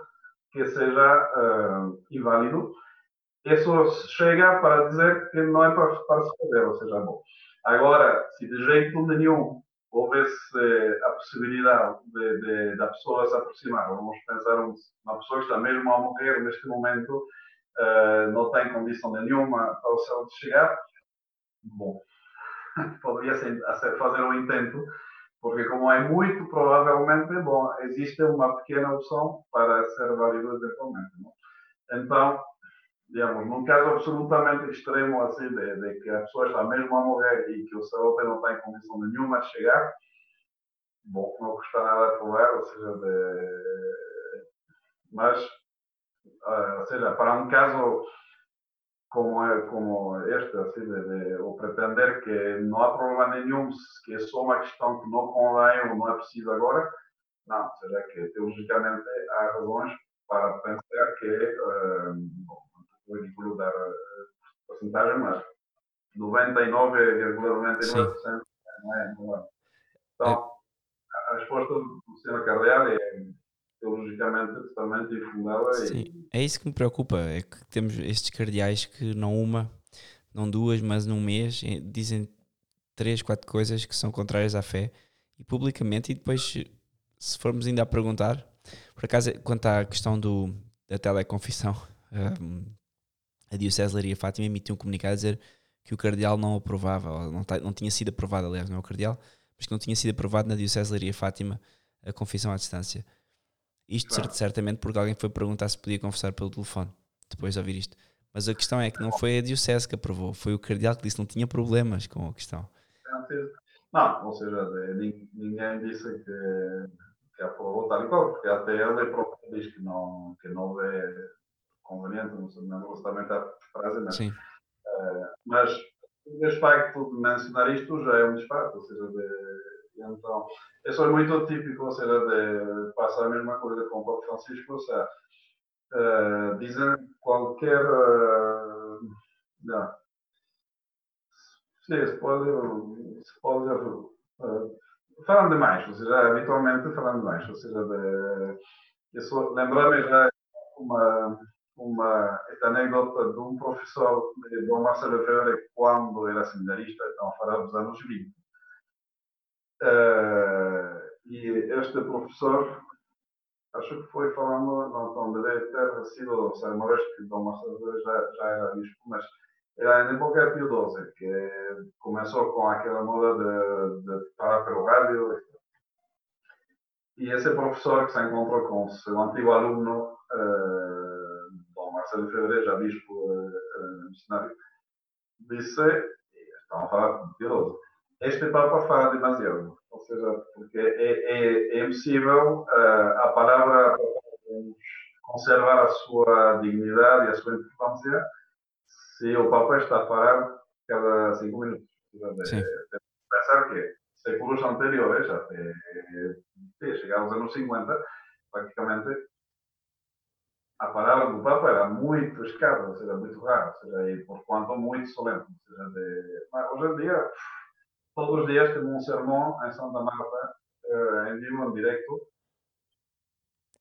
que seja inválido, isso chega para dizer que não é para, para se fazer, ou seja, bom. Agora, se de jeito nenhum houvesse a possibilidade de, de, da pessoa se aproximar. Vamos pensar uma pessoa que está mesmo a morrer neste momento, uh, não tem condição nenhuma para o céu de chegar. Bom, poderia fazer um intento, porque como é muito provavelmente, bom, existe uma pequena opção para ser válido eventualmente. Não? Então, digamos, num caso absolutamente extremo assim, de, de, que a pessoa está mesmo a morrer e que o saúde não tem condição nenhuma de chegar, bom, não custa nada provar, ou seja, de... mas, uh, ou seja, para um caso como, é, como este, assim, de, de, pretender que não há problema nenhum, que é só uma questão que não convém ou não é preciso agora, não, ou seja, que teologicamente há razões para pensar que, uh, não vou dar a porcentagem, mas 99,99% não é, não é. Então, a resposta do Sr. Cardeal é teologicamente totalmente infundada. Sim, e... é isso que me preocupa, é que temos estes cardeais que não uma, não duas, mas num mês dizem três, quatro coisas que são contrárias à fé e publicamente e depois se formos ainda a perguntar, por acaso quanto à questão do, da teleconfissão, um, a Diocese Laria Fátima emitiu um comunicado a dizer que o cardeal não aprovava, não, não tinha sido aprovado, aliás, não é o cardeal, mas que não tinha sido aprovado na Diocese Laria Fátima a confissão à distância. Isto claro. certamente porque alguém foi perguntar se podia confessar pelo telefone, depois de ouvir isto. Mas a questão é que não foi a Diocese que aprovou, foi o cardeal que disse que não tinha problemas com a questão. Não, ou seja, ninguém disse que, que aprovou tal e qual, porque até ele próprio diz que não, que não é conveniente, não sei exatamente a frase, mas, Sim. Uh, mas o facto de mencionar isto já é um disparate, ou seja, de, então, isso é muito típico, ou seja, de passar a mesma coisa com o Papa Francisco, ou seja, uh, dizem qualquer. Uh, não. Sim, se pode. Se pode uh, falando demais, ou seja, habitualmente falando demais, ou seja, de, isso lembra-me já uma, uma esta anedota de um professor Dom Marcelo Ferreira quando era seminarista, então a falar dos anos 20 Uh, e este professor, acho que foi falando, não, não deve ter sido, sei, uma vez que Dom Marcelo já, já era bispo, mas era em época Pio XII, que começou com aquela moda de, de falar pelo rádio. E esse professor que se encontrou com o seu antigo aluno, uh, Marcelo Fevereiro, já bispo uh, missionário, disse, estavam a falar de Pio XII, este Papa fala demasiado. Ou seja, porque é, é, é impossível uh, a palavra conservar a sua dignidade e a sua importância se o Papa está a falar cada cinco minutos. Sim. É, pensar que séculos anteriores, até, até aos anos 50, praticamente a palavra do Papa era muito escassa, ou seja, muito rara, ou seja, e por quanto muito solene. Seja, de, hoje em dia, todos os dias temos um sermão em Santa Marta, uh, em vivo, em direto.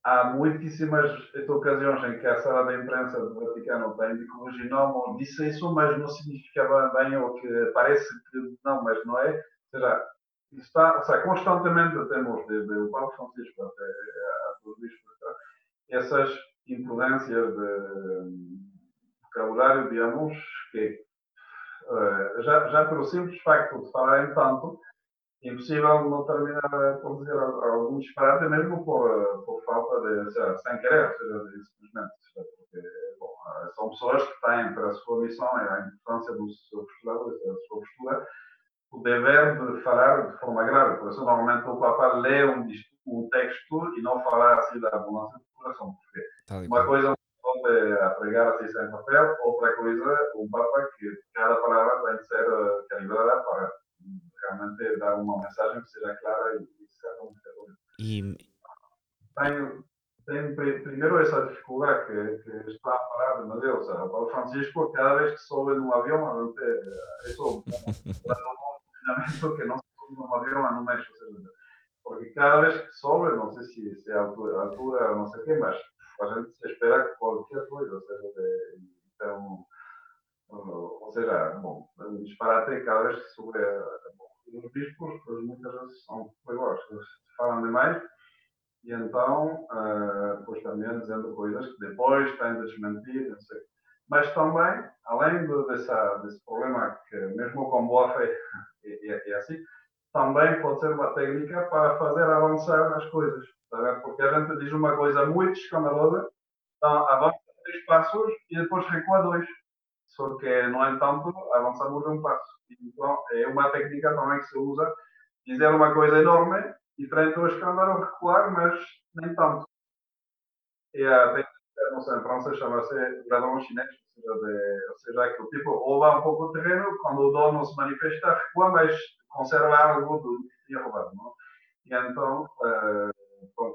Há muitíssimas ocasiões em que a sala da imprensa do Vaticano tem de corrigir, não, disse isso, mas não significava bem, ou que parece que não, mas não é. Ou seja, está, ou seja constantemente temos, desde o Papa Francisco até a dos bispos, essas imprudências de vocabulário, digamos, que eh, já, já pelo simples facto de falarem tanto, é impossível não terminar por dizer algum disparate, mesmo por, por falta de, sem querer, seja, simplesmente. Porque, bom, eh, são pessoas que têm para a sua missão e a importância do seu postulado, da sua postura, o dever de falar de forma grave. Por isso, normalmente, o Papa lê um, um texto e não fala assim da abundância do coração. Porque uma coisa a pregar assim sem papel, outra coisa, o Papa, que cada palavra tem que ser calibrada para realmente dar uma mensagem que seja clara e, e certa e... Tem, tem primeiro essa dificuldade que, que está a falar de Deus. O Paulo Francisco, cada vez que sobe num avião, isso é um que não sobe num avião no México. Porque cada vez que sobe, sei se, é a altura, altura sei o quê, mas a gente espera qualquer coisa, ou seja, de, ou seja, bom, um disparate cada vez que sobre bom, os bispos, muitas vezes são perigosos, falam demais e então, uh, pois também dizendo coisas que depois têm de desmentir, não sei. Mas também, além de, dessa, desse problema que mesmo com boa fé é, é, é assim, também pode ser uma técnica para fazer avançar as coisas. Porque a gente diz uma coisa muito escandalosa, então avança três passos e depois recua dois. Só que, no entanto, avançamos um passo. Então, é uma técnica também que se usa, dizer uma coisa enorme e frente ao escândalo recuar, mas nem tanto. É a técnica não sei, em França chama-se ladrão chinês, ou seja, de, ou seja, aquele tipo rouba um pouco o terreno, quando o dono se manifesta, recua, mas conserva algo do que tinha roubado. Não? E então, uh, bom,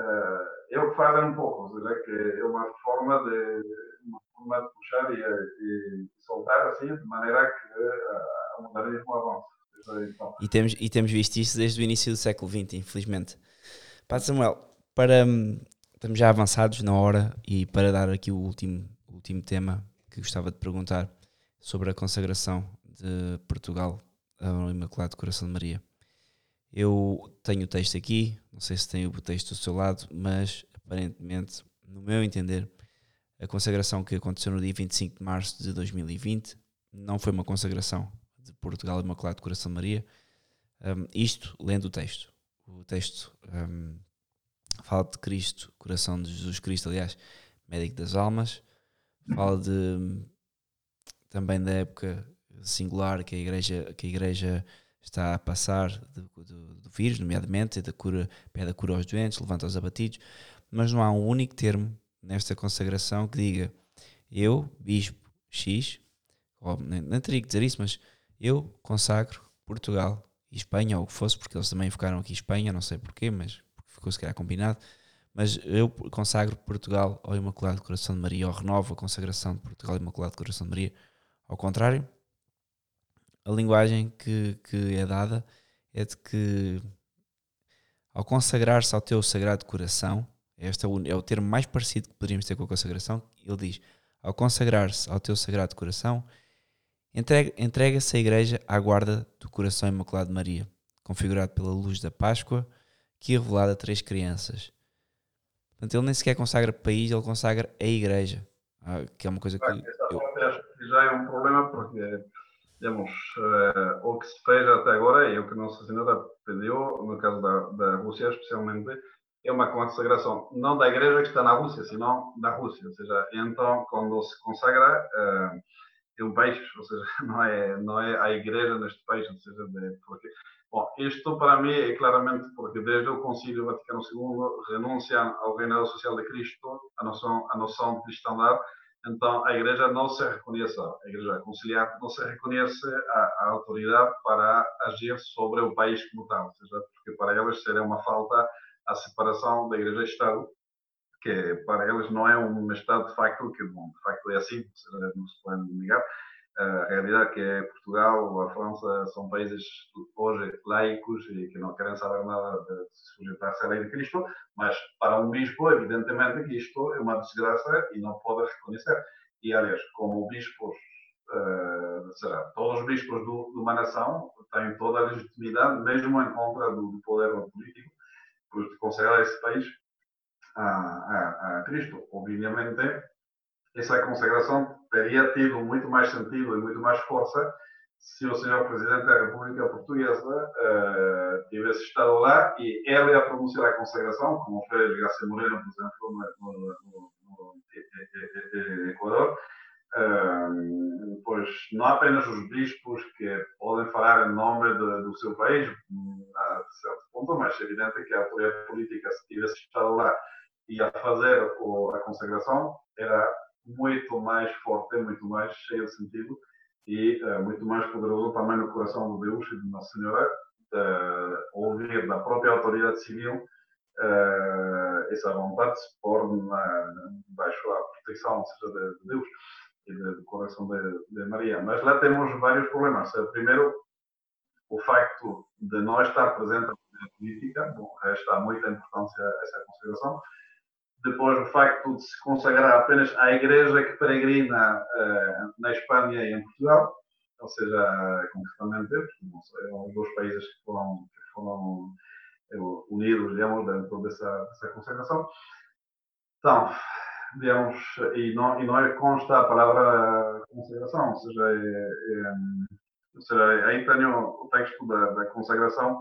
uh, o que fazem um pouco, ou seja, que é uma forma de, uma forma de puxar e, e, soltar assim, de maneira que uh, a modernismo. Então. E temos, e temos visto isso desde o início do século XX, infelizmente. Padre Samuel, para, hum, estamos já avançados na hora e para dar aqui o último, último tema que gostava de perguntar sobre a consagração de Portugal ao Imaculado Coração de Maria. Eu tenho o texto aqui, não sei se tem o texto do seu lado, mas aparentemente, no meu entender, a consagração que aconteceu no dia 25 de março de 2020 não foi uma consagração de Portugal Imaculado Coração de Maria. Um, isto lendo o texto. O texto um, fala de Cristo, coração de Jesus Cristo, aliás, médico das almas. Fala de também da época singular que a igreja, que a igreja está a passar do, do, do vírus, nomeadamente, da cura, pede a cura aos doentes, levanta os abatidos, mas não há um único termo nesta consagração que diga eu, bispo X, ou, não teria que dizer isso, mas eu consagro Portugal e Espanha, ou o que fosse, porque eles também ficaram aqui Espanha, não sei porquê, mas ficou se calhar combinado. Mas eu consagro Portugal ao Imaculado Coração de Maria, ou renovo a consagração de Portugal ao Imaculado Coração de Maria. Ao contrário, a linguagem que, que é dada é de que ao consagrar-se ao teu sagrado coração, este é o, é o termo mais parecido que poderíamos ter com a consagração, ele diz: ao consagrar-se ao teu sagrado coração, entrega-se a Igreja à guarda do coração imaculado de Maria, configurado pela luz da Páscoa, que é revelada a três crianças. Portanto, ele nem sequer consagra país, ele consagra a Igreja, ah, que é uma coisa que. Essa eu... já é um problema, porque digamos, uh, o que se fez até agora e o que Nossa Senhora pediu, no caso da, da Rússia especialmente, é uma consagração não da igreja que está na Rússia, senão da Rússia. Ou seja, então, quando se consagra, uh, é um país, ou seja, não é, não é a igreja neste país, ou seja, de, porque, bom, isto para mim é claramente porque desde o Concílio Vaticano II renuncia ao reinado social de Cristo, a noção, a noção de cristandade, então, a Igreja não se reconhece, a Igreja Conciliar não se reconhece a, a, autoridade para agir sobre o país como tal, ou seja, porque para eles seria uma falta a separação da Igreja e Estado, que para eles não é um Estado de facto, que bom, de facto é assim, não se pode negar, a realidade que é Portugal a França são países hoje laicos e que não querem saber nada de sujeitar-se à lei de Cristo, mas para um bispo, evidentemente isto é uma desgraça e não pode reconhecer. E, aliás, como bispos, uh, será, todos os bispos do, de uma nação têm toda a legitimidade, mesmo em contra do, do poder político, de consagrar esse país a, a, a Cristo. Obviamente, essa consagração teria tido muito mais sentido e muito mais força se o senhor Presidente da República Portuguesa uh, tivesse estado lá e ele a pronunciar a consagração, como fez Garcia Moreno, por exemplo, no, no, no, no Equador, uh, pois não apenas os bispos que podem falar em nome de, do seu país, a certo ponto, mas é evidente que a autoridade política, se tivesse estado lá e a fazer a consagração, era muito mais forte, muito mais cheio de sentido e uh, muito mais poderoso também no coração de Deus e de Nossa Senhora, de ouvir da própria autoridade civil uh, essa vontade de se pôr na, baixo a proteção seja de, de Deus e do coração de, de, Maria. Mas lá temos vários problemas. Primeiro, o facto de não estar presente na política, bom, resta muita importância a essa consideração depois o facto de se consagrar apenas à igreja que peregrina uh, na Espanha e em Portugal, ou seja, concretamente, são dois países que foram, que foram eh, unidos, digamos, dentro dessa, dessa consagração. Então, digamos, e não, e não é consta a palavra consagração, ou seja, é, é, ou seja aí tenho o texto da, da consagração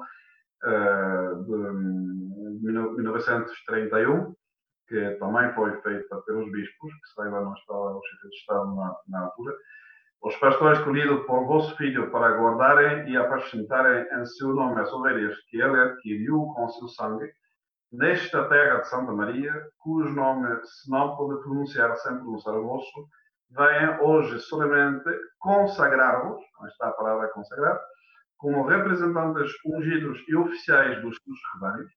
uh, de 1931, que também foi feita pelos bispos, que saiba não estava o chefe de Estado na, na altura, os pastores escolhidos por vosso filho para guardarem e apacentarem em seu nome as ovelhas que ele adquiriu com seu sangue, nesta terra de Santa Maria, cujo nome se não pode pronunciar sem pronunciar o vosso, venha hoje solenemente consagrar-vos, está a palavra consagrar, como representantes ungidos e oficiais dos seus rebanhos,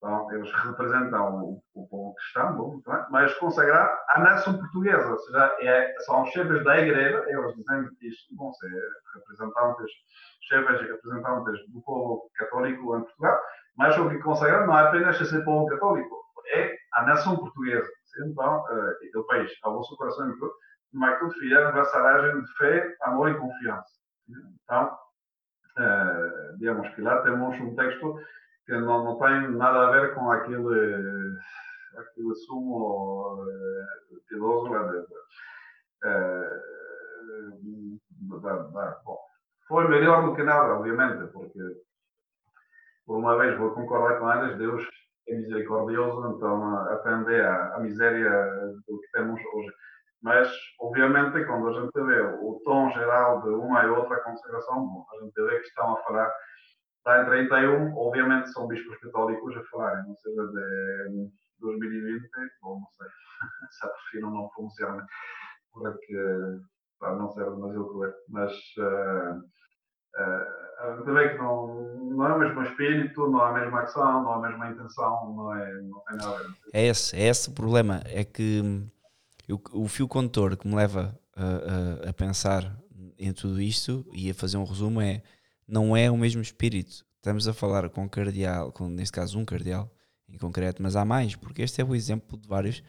então, eles representam o, o povo cristão, bom, mas consagrar a nação portuguesa, ou seja, é, são chefes da igreja, eles dizem que isto vão ser representantes, chefes e representantes do povo católico em Portugal, mas o que consagrar não é apenas esse povo católico, é a nação portuguesa. Então, uh, o país, ao vosso coração, mas tudo fizeram vassalagem de fé, amor e confiança. Então, uh, digamos que lá temos um texto que não, não tem nada a ver com aquele, aquele sumo uh, de, uh, foi melhor do que nada, obviamente, porque por uma vez vou concordar com elas, Deus é misericordioso, então atender à, à miséria do que temos hoje. Mas, obviamente, quando a gente vê o tom geral de uma e outra consagração, a gente vê que estão a falar, está em 31, obviamente são bispos católicos a falarem, não seja de 2020, ou não sei, se prefiram não pronunciar, porque para não ser demasiado cruel, mas uh, uh, vê que não, não é o mesmo espírito, não é a mesma ação, não é a mesma intenção, não, é, não tem nada. A ver. É esse, é esse o problema, é que eu, o fio condutor que me leva a, a, a, pensar em tudo isto e a fazer um resumo é não é o mesmo espírito. Estamos a falar com um cardeal, com, neste caso um cardeal em concreto, mas há mais, porque este é o exemplo de vários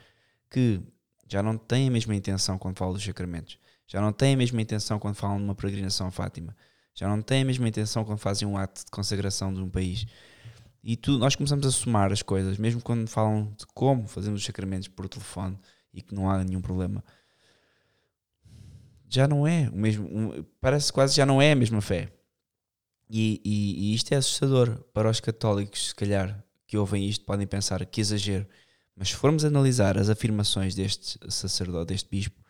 que já não têm a mesma intenção quando falam dos sacramentos, já não têm a mesma intenção quando falam de uma peregrinação a Fátima, já não têm a mesma intenção quando fazem um ato de consagração de um país. E tu, nós começamos a somar as coisas, mesmo quando falam de como fazemos os sacramentos por telefone, e que não há nenhum problema. Já não é o mesmo, parece quase já não é a mesma fé. E, e, e, isto é assustador para os católicos, se calhar, que ouvem isto, podem pensar que exagero. Mas se formos analisar as afirmações deste sacerdote, deste bispo,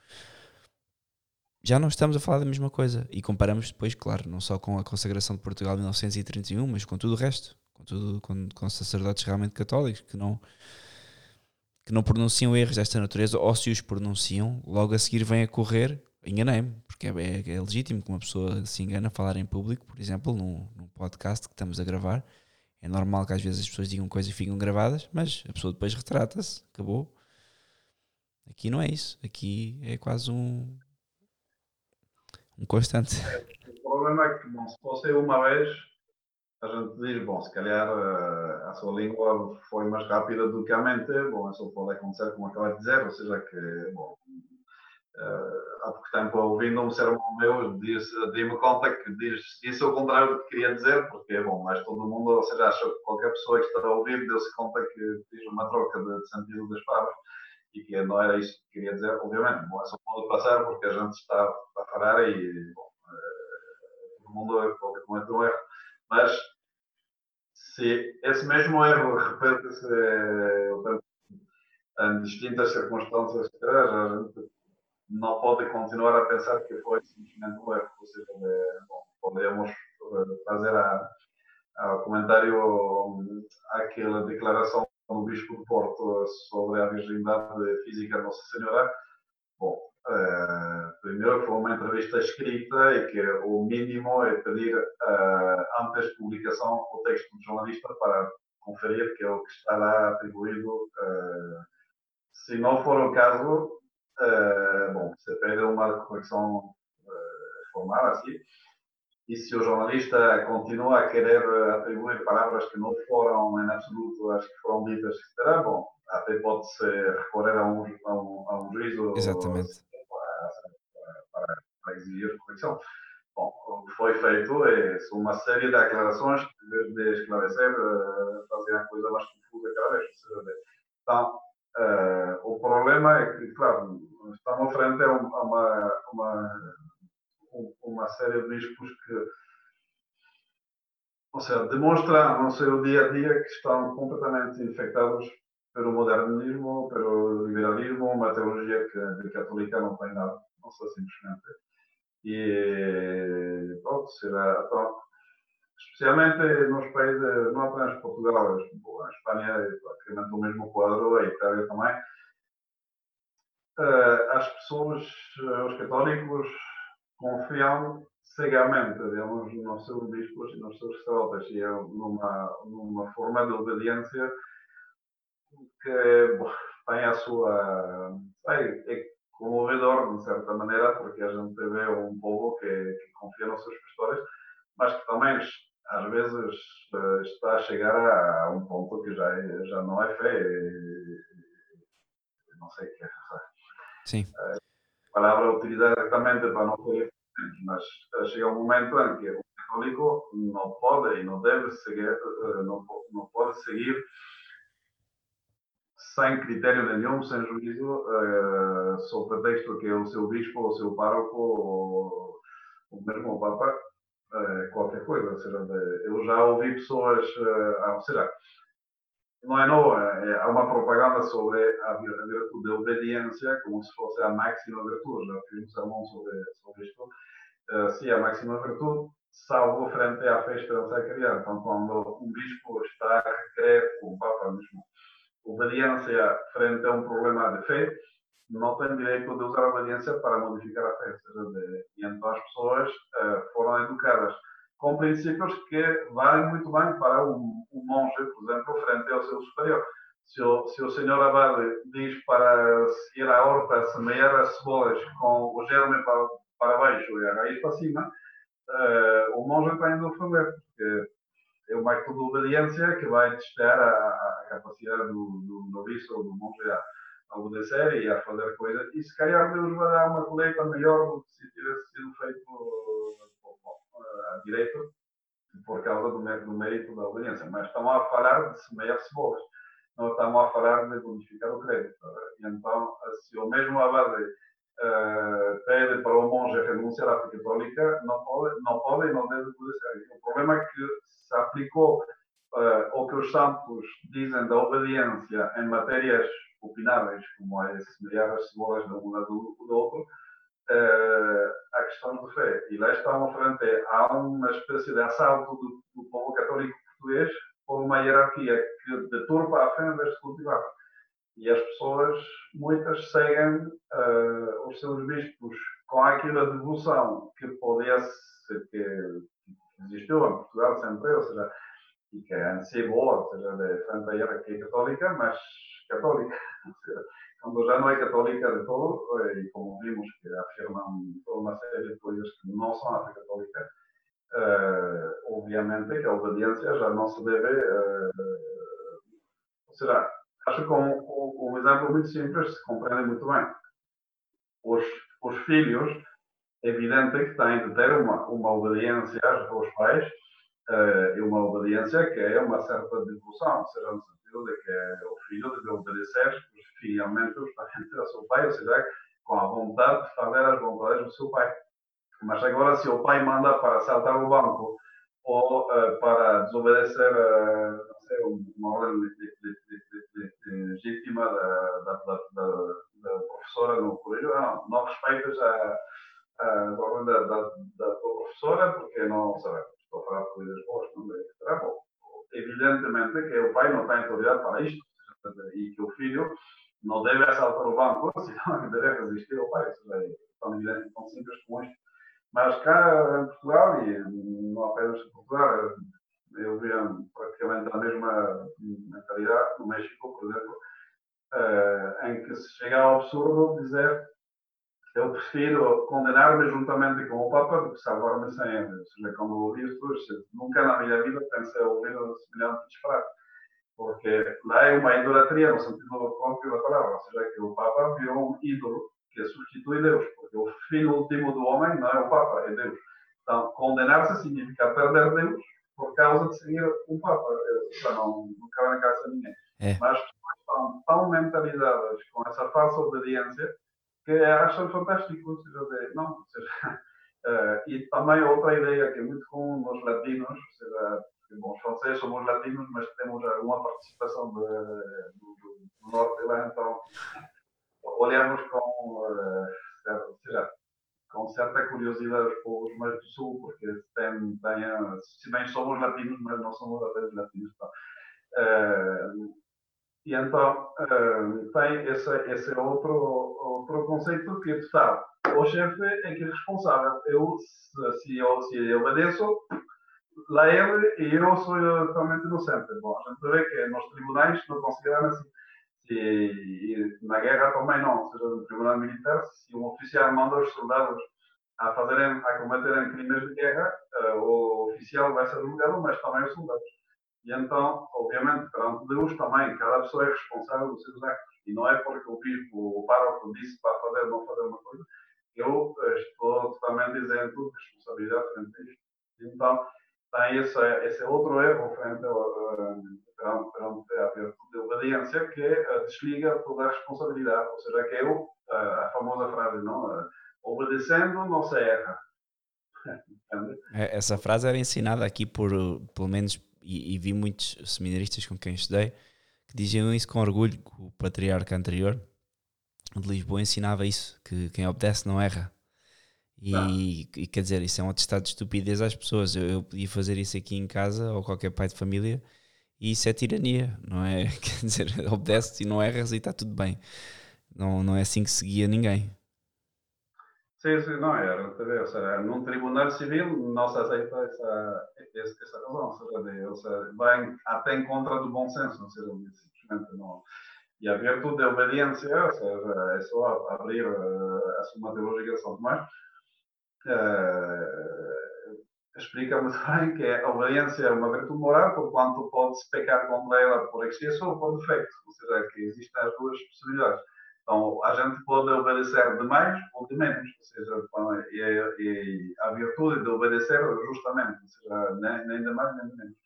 já não estamos a falar da mesma coisa. E comparamos depois, claro, não só com a consagração de Portugal em 1931, mas com tudo o resto. Com, tudo, com, com sacerdotes realmente católicos que não, que não pronunciam erros desta natureza, ou se os pronunciam, logo a seguir vem a correr, enganei-me, porque é, é, é, legítimo que uma pessoa se engana a falar em público, por exemplo, num, num, podcast que estamos a gravar. É normal que às vezes as pessoas digam coisas e ficam gravadas, mas a pessoa depois retrata-se, acabou. Aqui não é isso, aqui é quase um, um constante. O problema é que, bom, se fosse uma vez, a gente diz, bom, se calhar uh, a sua língua foi mais rápida do que a mente, bom, isso pode acontecer como acaba de dizer, ou seja, que, bom, uh, há pouco tempo ouvindo um sermão meu, dei-me conta que diz, disse o contrário do que queria dizer, porque, bom, mas todo mundo, ou seja, acha que qualquer pessoa que está a ouvir deu-se conta que diz uma troca de, sentido das palavras e que não era isso que queria dizer, obviamente, bom, isso pode passar porque a gente está a falar e, bom, uh, todo mundo pode cometer um erro mas se esse mesmo erro repete-se eh, em distintas circunstâncias, a gente não pode continuar a pensar que foi simplesmente um erro. Bom, podemos eh, fazer a, a comentário aquela declaração do Bispo de Porto sobre a virgindade física de Nossa Senhora. Bom, Uh, primeiro foi uma entrevista escrita e que o mínimo é pedir uh, antes de publicação o texto do jornalista para conferir que é o que está lá atribuído. Uh, se não for o caso, bom, você pede uma correção formal assim. E se o jornalista continua a querer atribuir palavras que não foram em absoluto as que foram ditas, etc., bom, até pode-se recorrer a um, a um, a um juízo. Exatamente para, para exigir correção. Bom, o que foi feito é uma série de declarações que, em vez de esclarecer, fazem a coisa mais confusa cada vez. Então, uh, o problema é que, claro, estamos frente a uma, uma, uma série de bispos que, ou seja, demonstram no seu dia a dia que estão completamente infectados pelo modernismo, pelo liberalismo, uma teologia que de católica não tem nada não sou simplesmente. E pronto, será, pronto, especialmente nos países, não apenas Portugal, a Espanha é praticamente o mesmo quadro, a Itália também, uh, as pessoas, os católicos, confiam cegamente, digamos, nos seus bispos e nos seus sacerdotes e é numa, numa forma de obediência que bom, tem a sua. Sei, é comovedor, de certa maneira, porque a gente vê um povo que, que confia nos seus pastores, mas que também às vezes eh, está a chegar a, a um ponto que já, é, já não é fé. não sei o que é. Sim. A palavra utilizada exatamente para não ter mas chega um momento em que o católico não pode e não deve seguir, eh, não, não pode seguir sem critério nenhum, sem juízo, uh, sob pretexto que é o seu bispo, o seu pároco, ou, ou mesmo o Papa, qualquer coisa. Ou seja, eu já ouvi pessoas, uh, ou seja, não é novo, é, há uma propaganda sobre a virtude da obediência, como se fosse a máxima virtude. Já fiz um sermão sobre, sobre isto. Uh, sim, a máxima virtude, salvo frente à fé, esperança a criar. Então, quando um bispo está a requerer, o Papa mesmo, obediência frente a um problema de fé, não tem direito de usar a obediência para modificar a fé. E então as pessoas uh, foram educadas com princípios que valem muito bem para um, monge, por exemplo, frente ao seu superior. Se o, se o senhor abade diz para seguir a horta, semear as cebolas com o germe para, para baixo e a raiz para cima, uh, o monge tem de ofender, porque é uma atitude de obediência que vai testar a, a capacidade do, do noviço ou do monge a, a obedecer e a fazer coisas. E se calhar Deus vai dar uma colheita melhor do que se tivesse sido feito a direito por causa do, mérito da obediência. Mas estamos a falar de semear cebolas. Não estamos a falar de bonificar o crédito. Então, se o mesmo abade uh, pede para o monge renunciar à fé católica, não pode, não pode e não deve obedecer. O problema é que se aplicou uh, o que os santos dizem da obediência em matérias opináveis, como é semear as cebolas de um do, do outro, uh, a questão de fé. E lá estamos frente a uma espécie de assalto do, do povo católico português por uma hierarquia que deturpa a fé em vez de cultivar. E as pessoas, muitas, seguem uh, os seus bispos com aquela devoção que podia ser, que existiu em Portugal sempre, ou seja, e que é boa, ou seja, de frente à hierarquia católica, mas católica. Quando já não é católica de todo, eh, e como vimos que afirmam toda uma série de coisas que não são a fé católica, uh, obviamente que a obediência já não se deve. Uh, ou seja, acho que um, um, exemplo muito simples se compreende muito bem. Os, os filhos, é evidente que têm de ter uma obediência aos pais uh, e uma obediência que é uma certa devoção, seja no sentido de que o filho deve obedecer os parentes ao seu pai, ou seja, com a vontade de fazer as vontades do seu pai. Mas agora, se o pai manda para saltar o banco ou uh, para desobedecer uh, não sei, uma ordem legítima da, da, da, da, professora no colégio, não, não respeitas a, a ordem da, da, da professora porque não sabe, estou a falar de coisas boas, é? Será bom. Evidentemente que o pai não tem autoridade para isto e que o filho não deve assaltar o banco, senão deve resistir ao pai. Isso é tão evidente, tão simples como isto. Mas cá em Portugal, e não apenas em Portugal, eu via praticamente a mesma mentalidade no México, por exemplo, uh, em que se chega ao absurdo dizer eu prefiro condenar-me juntamente com o Papa do que salvar-me sem ele. Ou seja, quando ouvi isto, nunca na minha vida pensei ouvir um semelhante disparate. Porque lá é uma idolatria no sentido próprio da palavra. Ou seja, que o Papa virou um ídolo que substitui Deus. Porque o fim último do homem não é o Papa, é Deus. Então, condenar-se significa perder Deus por causa de seguir o Papa. Isso não, não cabe na cabeça de ninguém. É. Mas as pessoas estão tão mentalizadas com essa falsa obediência que acham fantástico. Ou seja, não, ou seja, uh, e também outra ideia que é muito comum nos latinos, ou seja, bom, os franceses somos latinos, mas temos alguma participação de, do, do, norte lá, então olhamos com, uh, seja, com certa curiosidade os povos mais do sul, porque tem, tem, se bem somos latinos, mas não somos apenas latinos. Então. Uh, e então uh, tem esse, esse outro, outro conceito que está o chefe é que é responsável. Eu, se, eu, se eu obedeço, lá ele e eu sou totalmente inocente. Bom, a gente vê que nos tribunais não consideram assim. Se, na guerra também não, ou seja, no tribunal militar, se um oficial manda os soldados a fazerem, a cometerem crimes de guerra, uh, o oficial vai ser julgado, mas também os soldados. E então, obviamente, perante Deus também, cada pessoa é responsável dos seus actos. E não é porque o bispo, o pároco disse para fazer ou não fazer uma coisa, eu estou totalmente isento de responsabilidade frente a isto. Então, tem esse, esse outro erro frente ao, perante, a virtude de obediência que desliga toda a responsabilidade. Ou seja, que eu, a famosa frase, não? Obedecendo não se erra. É, essa frase era ensinada aqui por, pelo menos, e, e vi muitos seminaristas com quem estudei, que diziam isso com orgulho, o patriarca anterior, de Lisboa ensinava isso, que quem obedece não erra. E, e, quer dizer, isso é um atestado de estupidez às pessoas. Eu, eu, podia fazer isso aqui em casa ou qualquer pai de família e isso é tirania, não é? Quer dizer, obedece e não erras e está tudo bem. Não, não é assim que se guia ninguém. Sim, sim, não é. Ou seja, num tribunal civil não se aceita essa, essa, razão. Ou seja, ou seja, vai até em contra do bom senso. Ou seja, simplesmente não e a virtude da obediência, ou seja, é só abrir uh, a suma teológica de São Tomás, uh, explica muito bem que a obediência é uma virtude moral, porquanto pode-se pecar contra ela por excesso ou por defeito, ou seja, que existem as duas possibilidades. Então, a gente pode obedecer de mais ou de menos, ou seja, e, e a virtude de obedecer justamente, ou seja, nem, nem de mais nem de menos.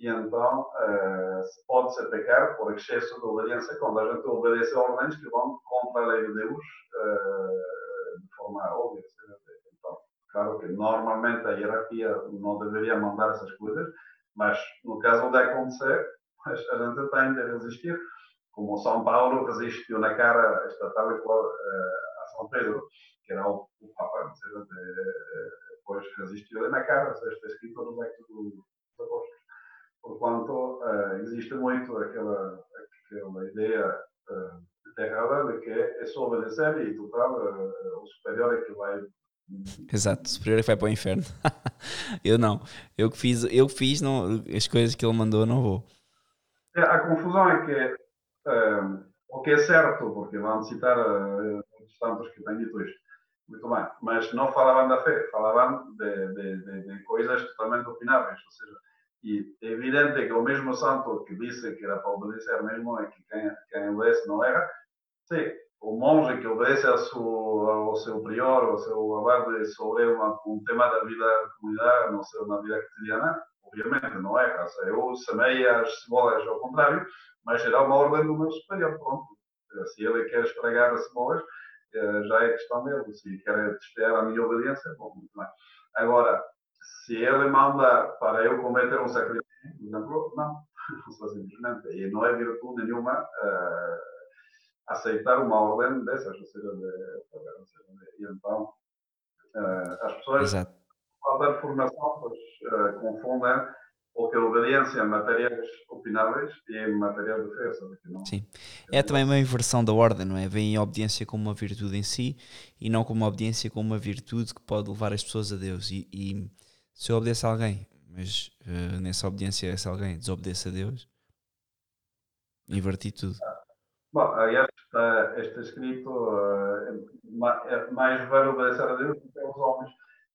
E então uh, pode-se pecar por excesso de obediência quando a gente obedece ordens que vão contra a lei de Deus uh, de forma óbvia. Então, claro que normalmente a hierarquia não deveria mandar essas coisas, mas no caso de acontecer, a gente tem de resistir. Como São Paulo resistiu na cara estatal uh, a São Pedro, que era o, o Papa, ou seja, depois resistiu na cara, está escrito no Acto dos Apóstolos porquanto uh, existe muito aquela, aquela ideia errada de que é só obedecer e total o superior é que vai Exato, o superior é que vai para o inferno. eu não. Eu que fiz, eu fiz não, as coisas que ele mandou, não vou. É, a confusão é que o que é certo, porque vamos citar uh, os tantos que têm dito isto, muito bem, mas não falavam da fé, falavam de, de, de, de coisas totalmente opináveis, ou seja, e é evidente que o mesmo santo que disse que era para obedecer mesmo é que quem, quem obedece não erra. Sim, o monge que obedece ao seu, ao seu prior, ao seu abade sobre uma, um tema da vida da comunidade, não sei, na vida cotidiana, obviamente não erra. Eu semei as cebolas ao contrário, mas será uma ordem do meu superior. Pronto. Se ele quer estragar as cebolas, eh, já é questão dele. Se quer testear a minha obediência, bom, muito bem. Agora, se ele manda para eu cometer um sacrifício, exemplo, não, só simplesmente. E não é virtude nenhuma uh, aceitar uma ordem dessas, ou seja, de, e então uh, as pessoas, Exato. falta de formação, pois, uh, confundem ou que obediência em matérias opináveis e em matérias de fé. Não, Sim. É também uma inversão da ordem, não é? Vem a obediência como uma virtude em si e não como uma obediência como uma virtude que pode levar as pessoas a Deus. E, e se eu obedeço a alguém, mas uh, nessa obediência esse alguém desobedece a Deus, inverti tudo. Bom, este, este escrito uh, mais vale obedecer a Deus do que aos homens.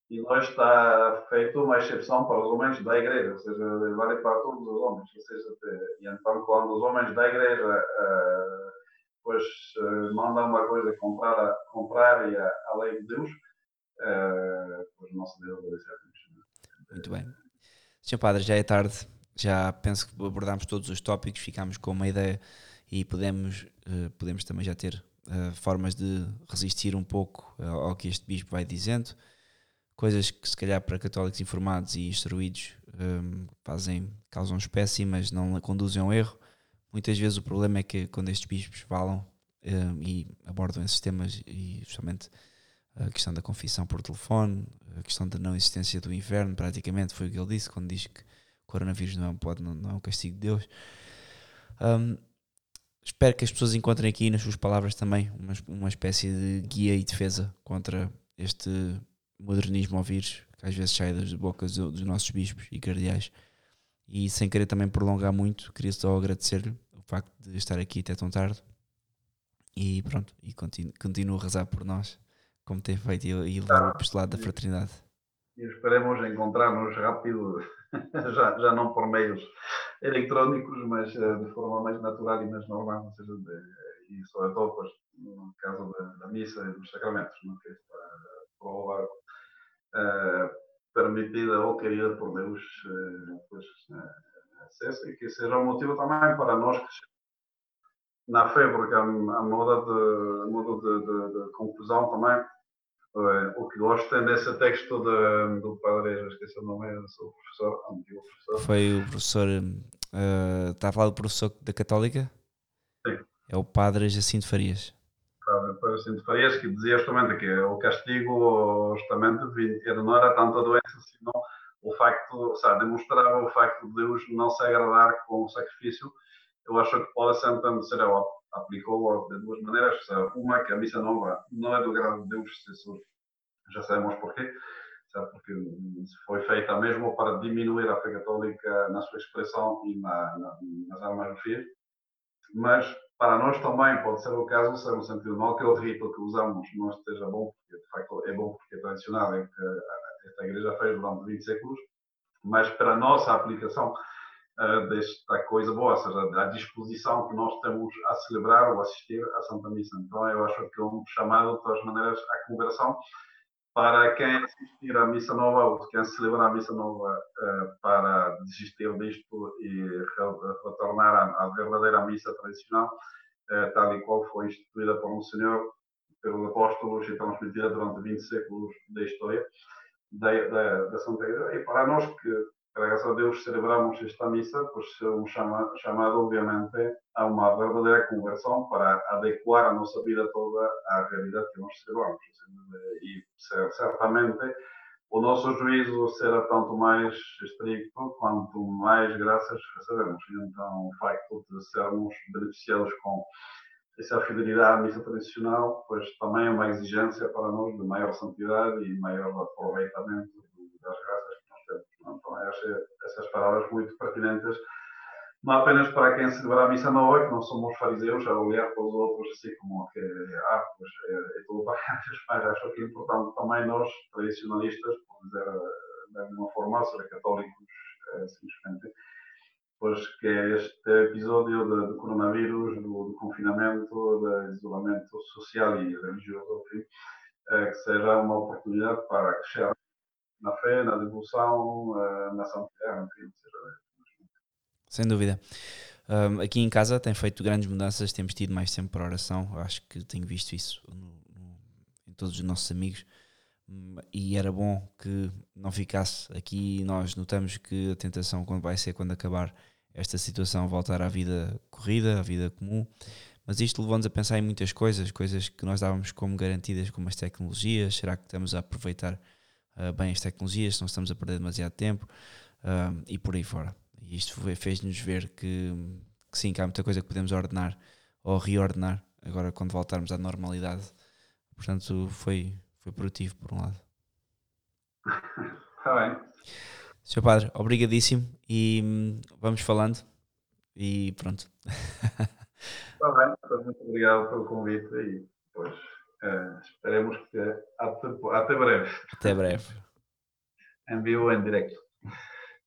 E não está feito uma exceção para os homens da igreja, ou seja, vale para todos os homens. Ou seja, e então, quando os homens da igreja pois, mandam uma coisa contrária, contrária à lei de Deus, pois não se deve obedecer. Muito bem. Senhor Padre, já é tarde, já penso que abordámos todos os tópicos, ficámos com uma ideia e podemos, uh, podemos também já ter uh, formas de resistir um pouco ao, que este Bispo vai dizendo. Coisas que, se calhar, para católicos informados e instruídos um, fazem, causam espécie, mas não conduzem ao erro. Muitas vezes o problema é que quando estes bispos falam um, e abordam esses temas, e justamente a questão da confissão por telefone, a questão da não existência do inferno, praticamente foi o que ele disse quando diz que o coronavírus não é um, pode, não, não é um castigo de Deus. Um, espero que as pessoas encontrem aqui nas suas palavras também uma, uma espécie de guia e defesa contra este modernismo ao vírus que às vezes sai das bocas dos nossos bispos e cardeais. E sem querer também prolongar muito, queria só agradecer-lhe o facto de estar aqui até tão tarde. E pronto, e continuo, continuo a rezar por nós, como tem feito, e, e levar o apostolado da fraternidade. E esperemos encontrar-nos rápido, já, já não por meios eletrónicos, mas eh, de forma mais natural e mais normal, ou seja, de, e sobretudo pois, no caso da, da missa e dos sacramentos, não? que prova uh, permitida ou querida por Deus, uh, pois, uh, acesso, e que seja um motivo também para nós que na fé, porque a, a moda de, a moda de, de, de conclusão também o que gosto é nesse texto de, do padre, esqueci o nome, é o professor, antigo professor. Foi o professor, uh, está a falar do professor da Católica? Sim. É o padre Jacinto Farias. Jacinto Farias, que dizia justamente que o castigo justamente não era tanto a doença, senão o facto, ou seja, demonstrava o facto de Deus não se agradar com o sacrifício. Eu acho que pode ser, ser aplicou de duas maneiras. Uma, que a missa nova não é do grado de Deus, isso já sabemos porquê. Porque foi feita mesmo para diminuir a fé católica na sua expressão e na, na, nas armas do filho. Mas para nós também pode ser o caso, ser no sentido não que o rito que usamos não esteja bom, porque de facto é bom porque é tradicional, é que esta igreja fez durante 20 séculos, mas para a nossa aplicação uh, desta coisa boa, ou seja, a disposição que nós temos a celebrar ou assistir à Santa Missa. Então, eu acho que é um chamado, de todas maneiras, à conversão para quem assistir à Missa Nova ou quem celebrar a Missa Nova uh, para desistir disto e retornar à, verdadeira Missa tradicional, uh, tal e qual foi instituída por um Senhor, pelos apóstolos e transmitida durante 20 séculos da história da, da, da Santa Igreja. E para nós que graças a Deus celebramos esta missa, pois um chama, chamado, obviamente, a uma verdadeira conversão para adequar a nossa vida toda à realidade que nós celebramos. E certamente o nosso juízo será tanto mais estricto quanto mais graças recebemos. Então, o facto de sermos beneficiados com essa fidelidade à missa tradicional, pois também é uma exigência para nós de maior santidade e maior aproveitamento das graças então, acho essas palavras muito pertinentes, não apenas para quem celebra a missa nova, que não somos fariseus a olhar para os outros assim como que, ah, pois é, é tudo para mas acho que é importante também nós, tradicionalistas, por dizer de alguma forma, ser católicos, é, simplesmente, pois que este episódio de coronavírus, do, do, confinamento, do isolamento social e religioso, enfim, é, que seja uma oportunidade para crescer na fé, na devoção, uh, na santidade, enfim, Sem dúvida. Um, aqui em casa tem feito grandes mudanças, temos tido mais tempo para oração, acho que tenho visto isso no, no, em todos os nossos amigos e era bom que não ficasse aqui. Nós notamos que a tentação, quando vai ser quando acabar esta situação, voltar à vida corrida, à vida comum. Mas isto levou-nos a pensar em muitas coisas, coisas que nós dávamos como garantidas, como as tecnologias. Será que estamos a aproveitar uh, bem as tecnologias, se não estamos a perder demasiado tempo uh, e por aí fora. E isto fez-nos ver que, que, sim, que há muita coisa que podemos ordenar ou reordenar agora quando voltarmos à normalidade. Portanto, foi, foi produtivo por um lado. Está bem. Sr. Padre, obrigadíssimo e hum, vamos falando e pronto. Está bem, muito obrigado pelo convite e depois Uh, esperemos que até, até breve. Até breve. Envio em direto.